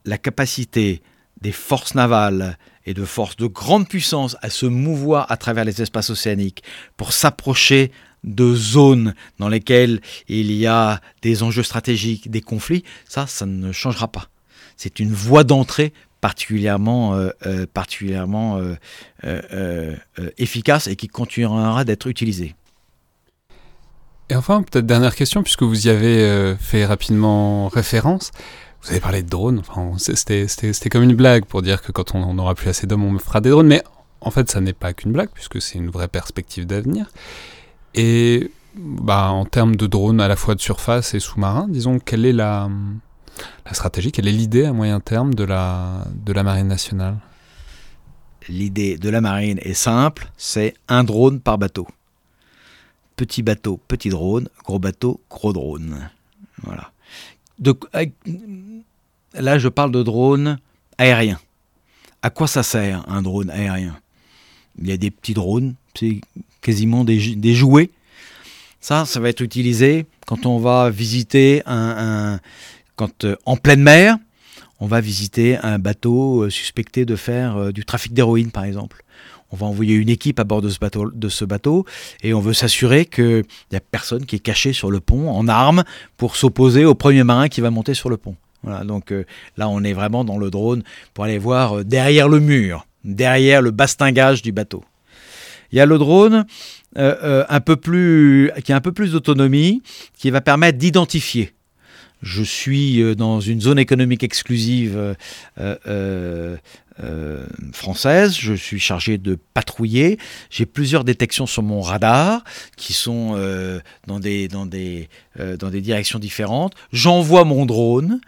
la capacité des forces navales et de forces de grande puissance à se mouvoir à travers les espaces océaniques pour s'approcher de zones dans lesquelles il y a des enjeux stratégiques, des conflits, ça, ça ne changera pas. C'est une voie d'entrée particulièrement, euh, particulièrement efficace et qui continuera d'être utilisée. Et enfin, peut-être dernière question, puisque vous y avez euh, fait rapidement référence. Vous avez parlé de drones. Enfin, c'était comme une blague pour dire que quand on n'aura plus assez d'hommes, on fera des drones. Mais en fait, ça n'est pas qu'une blague, puisque c'est une vraie perspective d'avenir. Et bah, en termes de drones à la fois de surface et sous-marin, disons, quelle est la, la stratégie, quelle est l'idée à moyen terme de la, de la Marine nationale? L'idée de la Marine est simple, c'est un drone par bateau petit bateau, petit drone, gros bateau, gros drone. Voilà. là, je parle de drone aérien. À quoi ça sert un drone aérien? Il y a des petits drones, c'est quasiment des, jouets. Ça, ça va être utilisé quand on va visiter un, quand euh, en pleine mer, on va visiter un bateau euh, suspecté de faire euh, du trafic d'héroïne, par exemple on va envoyer une équipe à bord de ce bateau, et on veut s'assurer qu'il n'y a personne qui est caché sur le pont en armes pour s'opposer au premier marin qui va monter sur le pont. Donc euh, là, on est vraiment dans le drone pour aller voir euh, derrière le mur, derrière le bastingage du bateau. Il y a le drone euh, un peu plus, qui a un peu plus d'autonomie, qui va permettre d'identifier je suis dans une zone économique exclusive euh, française. Je suis chargé de patrouiller. J'ai plusieurs détections sur mon radar qui sont euh, euh, dans des directions différentes. J'envoie mon drone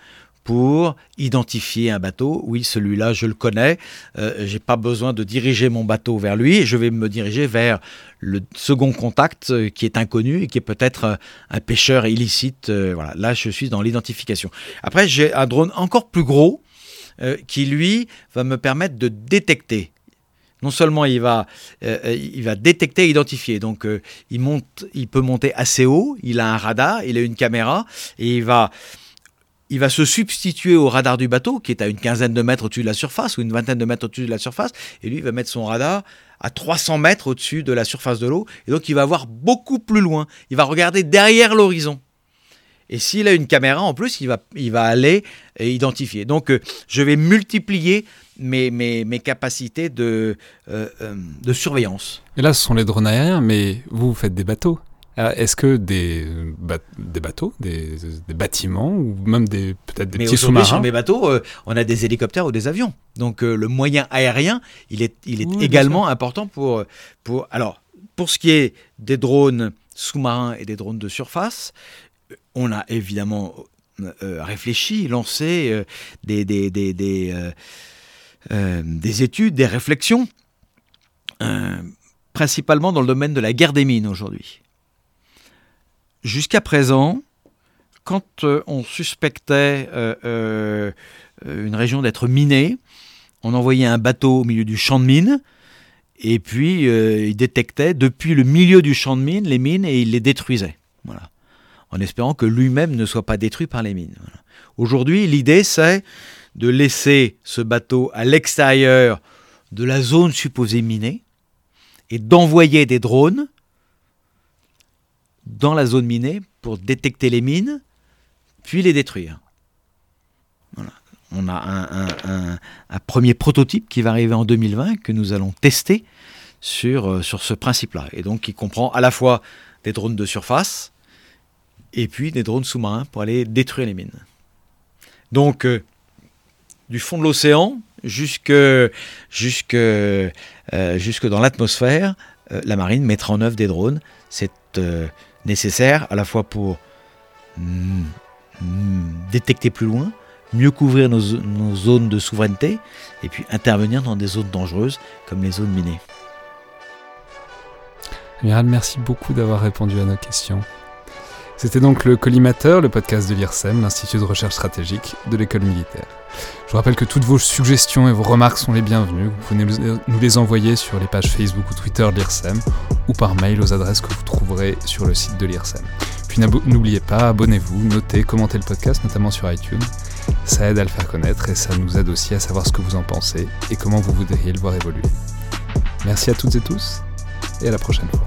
pour identifier un bateau. Oui, celui-là, je le connais. Euh, j'ai pas besoin de diriger mon bateau vers lui. Je vais me diriger vers le second contact euh, qui est inconnu et qui est peut-être euh, un pêcheur illicite. Euh, voilà, là, je suis dans l'identification. Après, j'ai un drone encore plus gros qui, lui, va me permettre de détecter. Non seulement il va, il va détecter et identifier, donc il, monte, il peut monter assez haut, il a un radar, il a une caméra, et il va, il va se substituer au radar du bateau, qui est à une quinzaine de mètres au-dessus de la surface, ou une vingtaine de mètres au-dessus de la surface, et lui il va mettre son radar à 300 mètres au-dessus de la surface de l'eau, et donc il va voir beaucoup plus loin, il va regarder derrière l'horizon. Et s'il a une caméra en plus, il va, il va aller identifier. Donc euh, je vais multiplier mes, mes, mes capacités de, euh, euh, de surveillance. Et là, ce sont les drones aériens, mais vous, vous faites des bateaux. Alors, Est-ce que des, ba- des bateaux, des, des bâtiments, ou même des peut-être des Mais petits aujourd'hui, sur sous-marins mes bateaux, euh, on a des hélicoptères ou des avions. Donc euh, le moyen aérien, il est, il est Oui, également important pour, pour... Alors, pour ce qui est des drones sous-marins et des drones de surface, euh, on a évidemment euh, réfléchi, lancé euh, des, des, des, des, euh, euh, des études, des réflexions, euh, principalement dans le domaine de la guerre des mines aujourd'hui. Jusqu'à présent, quand euh, on suspectait euh, euh, une région d'être minée, on envoyait un bateau au milieu du champ de mines, et puis il détectait depuis le milieu du champ de mines les mines et il les détruisait. Voilà. En espérant que lui-même ne soit pas détruit par les mines. Aujourd'hui, l'idée c'est de laisser ce bateau à l'extérieur de la zone supposée minée et d'envoyer des drones dans la zone minée pour détecter les mines, puis les détruire. On a un, premier prototype qui va arriver en 2020 que nous allons tester sur, euh, sur ce principe-là. Et donc qui comprend à la fois des drones de surface et puis des drones sous-marins pour aller détruire les mines. Donc euh, du fond de l'océan jusque, jusque, euh, jusque dans l'atmosphère, la marine mettra en œuvre des drones. C'est euh, nécessaire à la fois pour mm, mm, détecter plus loin, mieux couvrir nos zones de souveraineté et puis intervenir dans des zones dangereuses comme les zones minées. Amiral, merci beaucoup d'avoir répondu à nos questions. C'était donc le Collimateur, le podcast de l'IRSEM, l'Institut de recherche stratégique de l'école militaire. Je vous rappelle que toutes vos suggestions et vos remarques sont les bienvenues. Vous pouvez nous les envoyer sur les pages Facebook ou Twitter de l'IRSEM ou par mail aux adresses que vous trouverez sur le site de l'IRSEM. Puis n'oubliez pas, abonnez-vous, notez, commentez le podcast, notamment sur iTunes. Ça aide à le faire connaître et ça nous aide aussi à savoir ce que vous en pensez et comment vous voudriez le voir évoluer. Merci à toutes et tous et à la prochaine fois.